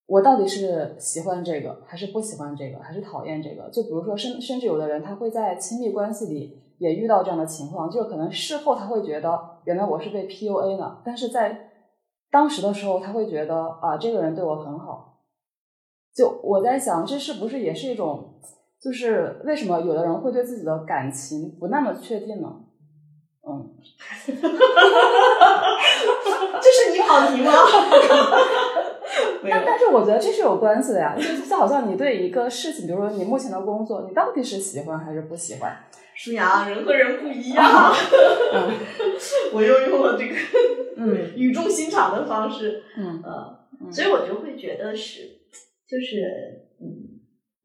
我到底是喜欢这个还是不喜欢这个还是讨厌这个，就比如说甚甚至有的人他会在亲密关系里也遇到这样的情况，就可能事后他会觉得原来我是被 PUA 呢，但是在当时的时候他会觉得啊这个人对我很好。就我在想，这是不是也是一种，就是为什么有的人会对自己的感情不那么确定呢？嗯，*laughs*
这是你跑题吗？*laughs*
但但是我觉得这是有关系的呀，就就好像你对一个事情，比如说你目前的工作，你到底是喜欢还是不喜欢？
舒阳，人和人不一样。
嗯，*laughs*
我又用了这个
嗯
语重心长的方式，
嗯
呃，所以我就会觉得是。就是嗯，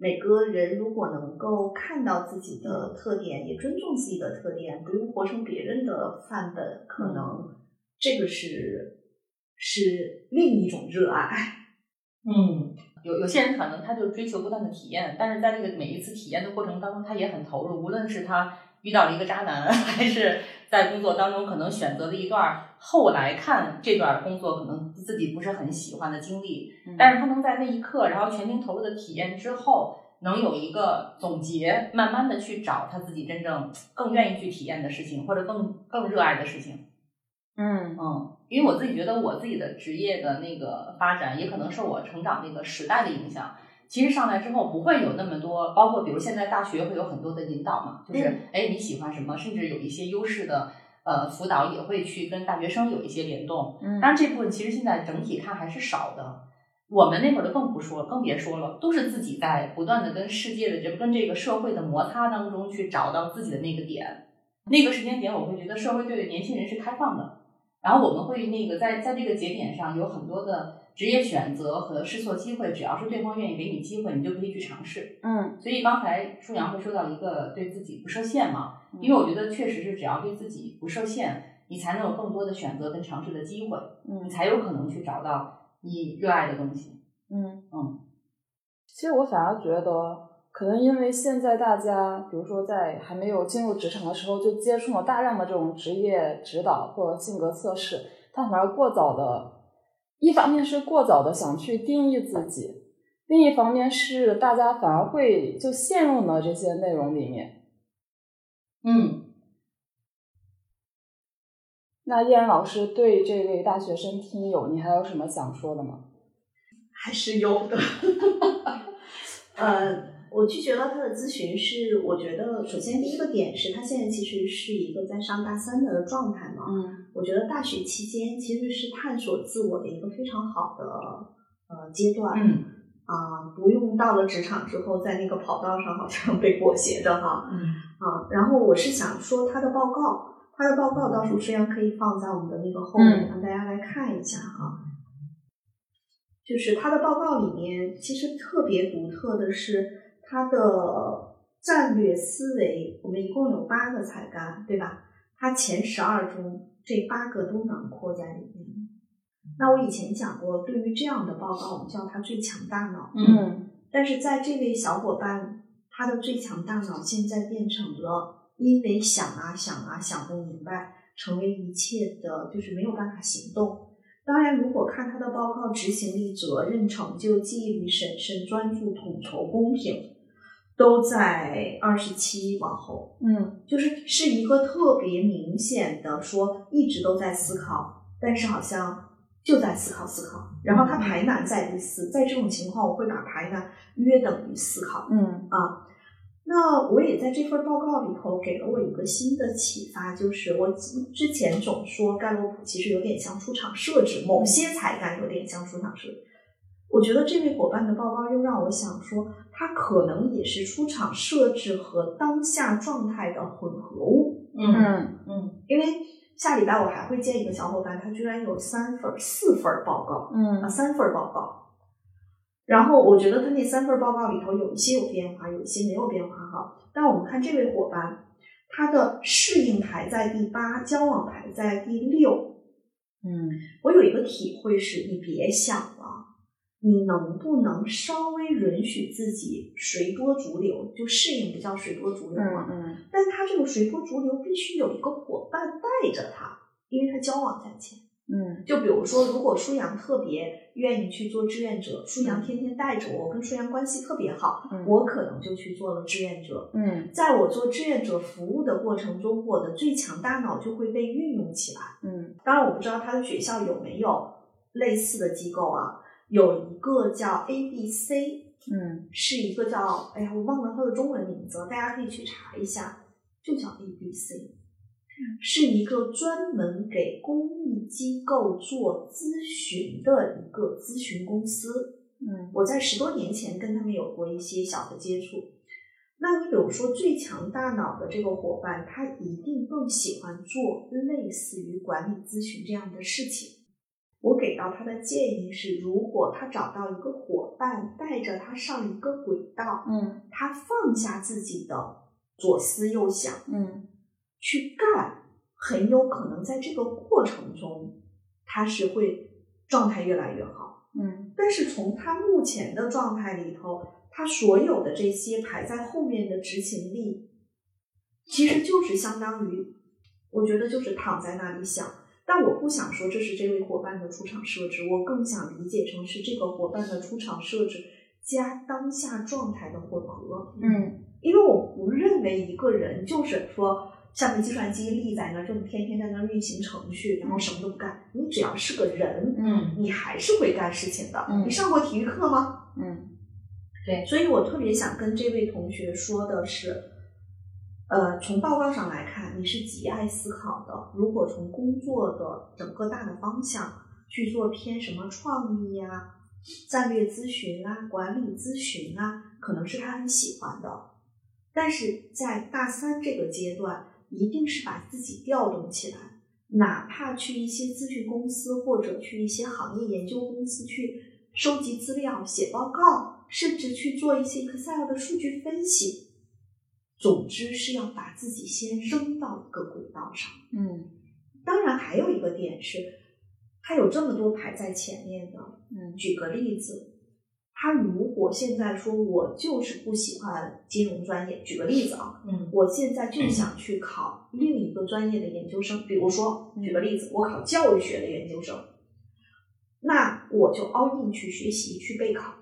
每个人如果能够看到自己的特点，也尊重自己的特点，不用活成别人的范本，可能这个是是另一种热爱。
嗯，有有些人可能他就追求不断的体验，但是在这个每一次体验的过程当中，他也很投入，无论是他遇到了一个渣男，还是在工作当中可能选择了一段。后来看这段工作，可能自己不是很喜欢的经历，但是他能在那一刻，然后全情投入的体验之后，能有一个总结，慢慢的去找他自己真正更愿意去体验的事情，或者更更热爱的事情。
嗯
嗯，因为我自己觉得我自己的职业的那个发展，也可能受我成长那个时代的影响。其实上来之后不会有那么多，包括比如现在大学会有很多的引导嘛，就是哎你喜欢什么，甚至有一些优势的。呃，辅导也会去跟大学生有一些联动，
嗯，
当然这部分其实现在整体看还是少的。我们那会儿就更不说，更别说了，都是自己在不断的跟世界的就跟这个社会的摩擦当中去找到自己的那个点。那个时间点，我会觉得社会对年轻人是开放的，然后我们会那个在在这个节点上有很多的职业选择和试错机会，只要是对方愿意给你机会，你就可以去尝试。
嗯，
所以刚才舒阳会说到一个对自己不设限嘛。因为我觉得确实是，只要对自己不设限，你才能有更多的选择跟尝试的机会，
嗯，
你才有可能去找到你热爱的东西。
嗯
嗯，
其实我反而觉得，可能因为现在大家，比如说在还没有进入职场的时候，就接触了大量的这种职业指导或性格测试，他反而过早的，一方面是过早的想去定义自己，另一方面是大家反而会就陷入了这些内容里面。
嗯。
那叶然老师对这位大学生听友，你还有什么想说的吗？
还是有的。*laughs* 呃，我拒绝了他的咨询，是我觉得首先第一个点是他现在其实是一个在上大三的状态嘛。
嗯。
我觉得大学期间其实是探索自我的一个非常好的呃阶段。
嗯。
啊，不用到了职场之后，在那个跑道上好像被裹挟着哈。
嗯。
啊，然后我是想说他的报告。他的报告到时候虽然可以放在我们的那个后面，让大家来看一下哈。就是他的报告里面，其实特别独特的是他的战略思维。我们一共有八个才干，对吧？他前十二中这八个都囊括在里面。那我以前讲过，对于这样的报告，我们叫他最强大脑。
嗯。
但是在这位小伙伴，他的最强大脑现在变成了。因为想啊想啊想不明白，成为一切的就是没有办法行动。当然，如果看他的报告，执行力、责任、成就、纪律、审慎、专注、统筹、公平，都在二十七往后。
嗯，
就是是一个特别明显的说，一直都在思考，但是好像就在思考思考。然后他排难在第四，在这种情况，我会把排难约等于思考。
嗯
啊。那我也在这份报告里头给了我一个新的启发，就是我之前总说盖洛普其实有点像出厂设置，某些才干有点像出厂设置。我觉得这位伙伴的报告又让我想说，他可能也是出厂设置和当下状态的混合物。
嗯
嗯，因为下礼拜我还会见一个小伙伴，他居然有三份、四份报告，
嗯
啊，三份报告。然后我觉得他那三份报告里头有一些有变化，有一些没有变化哈。但我们看这位伙伴，他的适应排在第八，交往排在第六。
嗯，
我有一个体会是，你别想了，你能不能稍微允许自己随波逐流？就适应不叫随波逐流嘛。
嗯嗯。
但他这个随波逐流必须有一个伙伴带着他，因为他交往在前。
嗯，
就比如说，如果舒阳特别愿意去做志愿者，舒阳天天带着我，跟舒阳关系特别好，我可能就去做了志愿者。
嗯，
在我做志愿者服务的过程中，我的最强大脑就会被运用起来。
嗯，
当然我不知道他的学校有没有类似的机构啊，有一个叫 ABC，
嗯，
是一个叫哎呀，我忘了它的中文名字，大家可以去查一下，就叫 ABC。是一个专门给公益机构做咨询的一个咨询公司。
嗯，
我在十多年前跟他们有过一些小的接触。那你比如说最强大脑的这个伙伴，他一定更喜欢做类似于管理咨询这样的事情。我给到他的建议是，如果他找到一个伙伴带着他上一个轨道，
嗯，
他放下自己的左思右想，
嗯。
去干，很有可能在这个过程中，他是会状态越来越好。
嗯，
但是从他目前的状态里头，他所有的这些排在后面的执行力，其实就是相当于，我觉得就是躺在那里想。但我不想说这是这位伙伴的出场设置，我更想理解成是这个伙伴的出场设置加当下状态的混合。
嗯，
因为我不认为一个人就是说。像个计算机立在那儿，就天天在那儿运行程序，然后什么都不干。你只要是个人，
嗯，
你还是会干事情的。
嗯，
你上过体育课吗？
嗯，
对。
所以我特别想跟这位同学说的是，呃，从报告上来看，你是极爱思考的。如果从工作的整个大的方向去做偏什么创意呀、战略咨询啊、管理咨询啊，可能是他很喜欢的。但是在大三这个阶段，一定是把自己调动起来，哪怕去一些咨询公司或者去一些行业研究公司去收集资料、写报告，甚至去做一些 Excel 的数据分析。总之是要把自己先扔到一个轨道上。
嗯，
当然还有一个点是，他有这么多排在前面的。
嗯，
举个例子，他如果现在说我就是不喜欢金融专业，举个例子啊，
嗯，
我现在就想去考另一个专业的研究生，比如说，举个例子，我考教育学的研究生，那我就 all in 去学习去备考。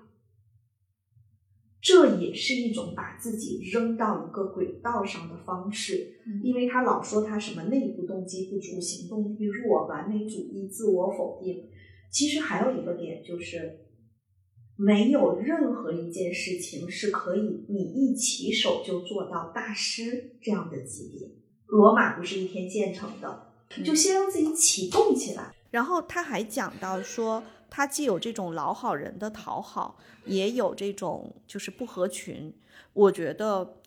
这也是一种把自己扔到一个轨道上的方式，因为他老说他什么内部动机不足、行动力弱、完美主义、自我否定。其实还有一个点就是，没有任何一件事情是可以你一起手就做到大师这样的级别。罗马不是一天建成的，就先让自己启动起来。然后他还讲到说。他既有这种老好人的讨好，也有这种就是不合群。我觉得，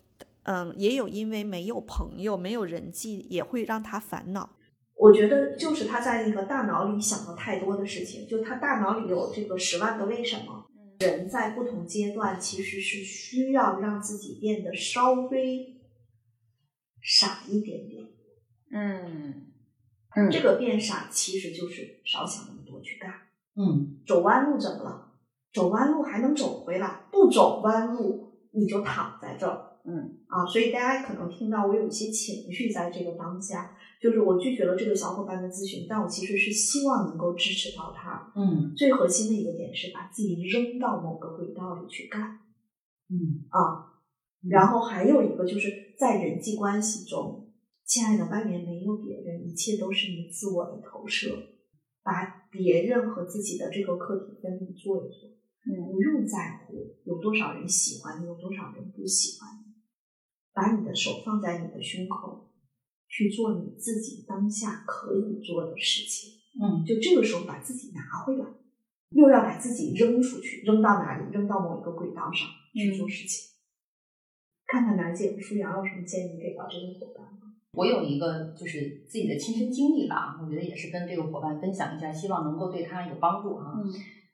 嗯，也有因为没有朋友、没有人际，也会让他烦恼。我觉得就是他在那个大脑里想了太多的事情，就他大脑里有这个十万个为什么。人在不同阶段其实是需要让自己变得稍微傻一点点。
嗯
嗯，这个变傻其实就是少想那么多，去干。
嗯，
走弯路怎么了？走弯路还能走回来，不走弯路你就躺在这儿。
嗯
啊，所以大家可能听到我有一些情绪在这个当下，就是我拒绝了这个小伙伴的咨询，但我其实是希望能够支持到他。
嗯，
最核心的一个点是把自己扔到某个轨道里去干。
嗯
啊，然后还有一个就是在人际关系中，亲爱的，外面没有别人，一切都是你自我的投射。把别人和自己的这个课题分离做一做，
嗯，
不用在乎有多少人喜欢你，有多少人不喜欢你。把你的手放在你的胸口，去做你自己当下可以做的事情。
嗯，
就这个时候把自己拿回来，又要把自己扔出去，扔到哪里？扔到某一个轨道上去做事情。看看楠姐和舒阳有什么建议给到这个伙伴吗？
我有一个就是自己的亲身经历吧，我觉得也是跟这个伙伴分享一下，希望能够对他有帮助哈。
嗯，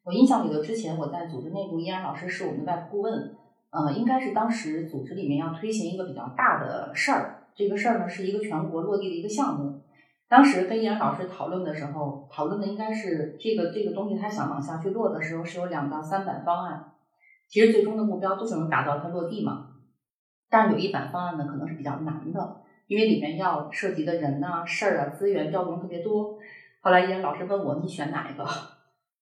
我印象里头，之前我在组织内部，依然老师是我们的外部顾问，呃，应该是当时组织里面要推行一个比较大的事儿，这个事儿呢是一个全国落地的一个项目。当时跟依然老师讨论的时候，讨论的应该是这个这个东西，他想往下去落的时候是有两到三版方案，其实最终的目标都是能达到它落地嘛。但是有一版方案呢，可能是比较难的。因为里面要涉及的人呐、事儿啊、资源调动特别多。后来依然老师问我，你选哪一个？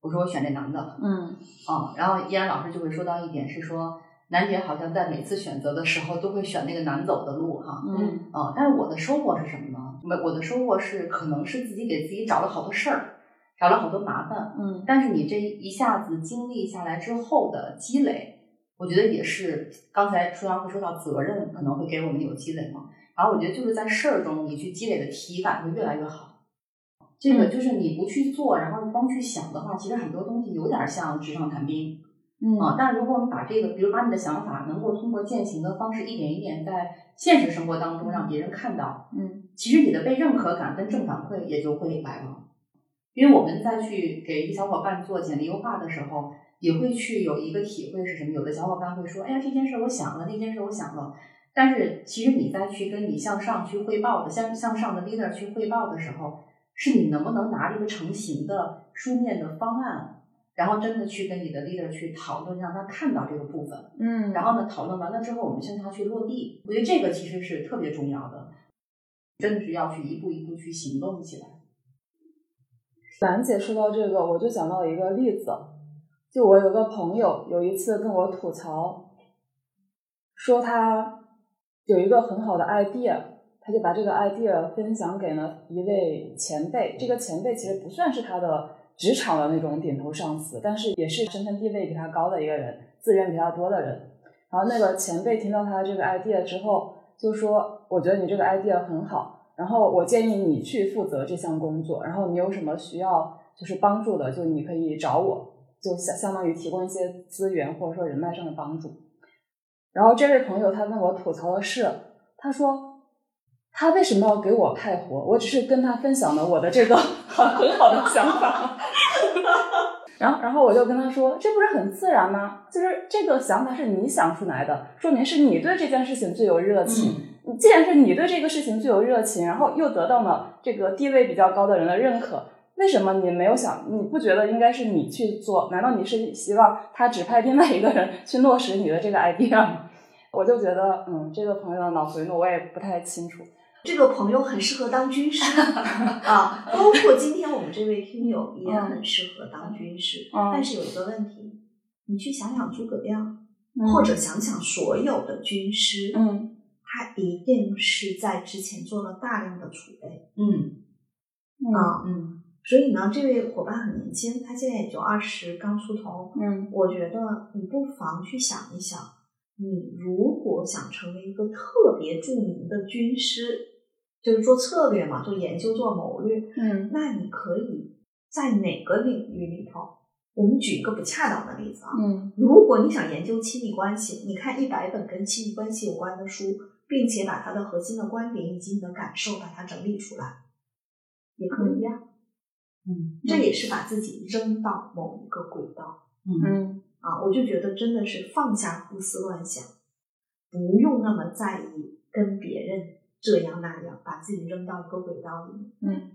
我说我选这男的。
嗯，
啊，然后依然老师就会说到一点是说，楠姐好像在每次选择的时候都会选那个难走的路哈。
嗯。
啊，但是我的收获是什么呢？我我的收获是可能是自己给自己找了好多事儿，找了好多麻烦。
嗯。
但是你这一下子经历下来之后的积累，我觉得也是刚才舒阳会说到责任可能会给我们有积累嘛。然后我觉得就是在事儿中，你去积累的体感会越来越好。这个就是你不去做，然后光去想的话，其实很多东西有点像纸上谈兵。
嗯
啊，但如果我们把这个，比如把你的想法能够通过践行的方式，一点一点在现实生活当中让别人看到，
嗯，
其实你的被认可感跟正反馈也就会来了。因为我们再去给一个小伙伴做简历优化的时候，也会去有一个体会是什么？有的小伙伴会说：“哎呀，这件事我想了，那件事我想了。”但是，其实你再去跟你向上去汇报的，向向上的 leader 去汇报的时候，是你能不能拿一个成型的书面的方案，然后真的去跟你的 leader 去讨论，让他看到这个部分。
嗯，
然后呢，讨论完了之后，我们向下去落地。我觉得这个其实是特别重要的，真的是要去一步一步去行动起来。
兰姐说到这个，我就想到一个例子，就我有个朋友有一次跟我吐槽，说他。有一个很好的 idea，他就把这个 idea 分享给了一位前辈。这个前辈其实不算是他的职场的那种顶头上司，但是也是身份地位比他高的一个人，资源比他多的人。然后那个前辈听到他的这个 idea 之后，就说：“我觉得你这个 idea 很好，然后我建议你去负责这项工作。然后你有什么需要就是帮助的，就你可以找我，就相相当于提供一些资源或者说人脉上的帮助。”然后这位朋友他跟我吐槽的是，他说他为什么要给我派活？我只是跟他分享了我的这个 *laughs* 很好的想法。*laughs* 然后，然后我就跟他说，这不是很自然吗？就是这个想法是你想出来的，说明是你对这件事情最有热情。
嗯，
既然是你对这个事情最有热情，然后又得到了这个地位比较高的人的认可，为什么你没有想？你不觉得应该是你去做？难道你是希望他指派另外一个人去落实你的这个 idea 吗？我就觉得，嗯，这个朋友的脑回路我也不太清楚。
这个朋友很适合当军师 *laughs* 啊，包括今天我们这位听友也很适合当军师。但是有一个问题，你去想想诸葛亮，或者想想所有的军师，
嗯，
他一定是在之前做了大量的储备，
嗯，
啊，
嗯。
所以呢，这位伙伴很年轻，他现在也就二十刚出头。
嗯，
我觉得你不妨去想一想，你如果想成为一个特别著名的军师，就是做策略嘛，做研究、做谋略。
嗯，
那你可以在哪个领域里头？我们举一个不恰当的例子啊。
嗯，
如果你想研究亲密关系，你看一百本跟亲密关系有关的书，并且把它的核心的观点以及你的感受把它整理出来，也可以呀。
嗯，
这也是把自己扔到某一个轨道。
嗯
啊，我就觉得真的是放下胡思乱想，不用那么在意跟别人这样那样，把自己扔到一个轨道里面。
嗯，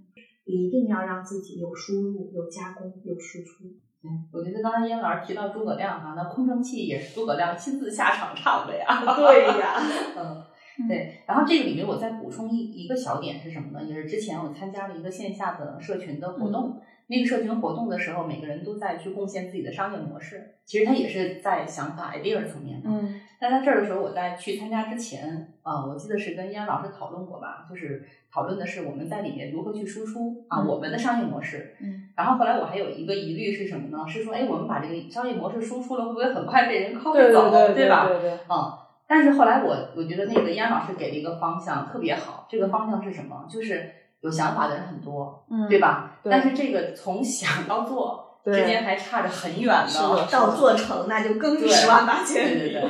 一定要让自己有输入、有加工、有输出。
嗯，我觉得刚才燕老师提到诸葛亮哈，那空城计也是诸葛亮亲自下场唱的呀。
对呀，*laughs*
嗯。对，然后这个里面我再补充一一个小点是什么呢？也是之前我参加了一个线下的社群的活动，那个社群活动的时候，每个人都在去贡献自己的商业模式。其实他也是在想法 idea 层面的。
嗯，
但在这儿的时候，我在去参加之前，啊，我记得是跟燕老师讨论过吧，就是讨论的是我们在里面如何去输出啊我们的商业模式。
嗯，
然后后来我还有一个疑虑是什么呢？是说，哎，我们把这个商业模式输出了，会不会很快被人
copy
走？
对
吧？
对对，
嗯。但是后来我我觉得那个燕老师给了一个方向特别好，这个方向是什么？就是有想法的人很多，
嗯，
对吧？
对。
但是这个从想到做之间还差着很远呢，
到做成那就更十万八千
里。对对对。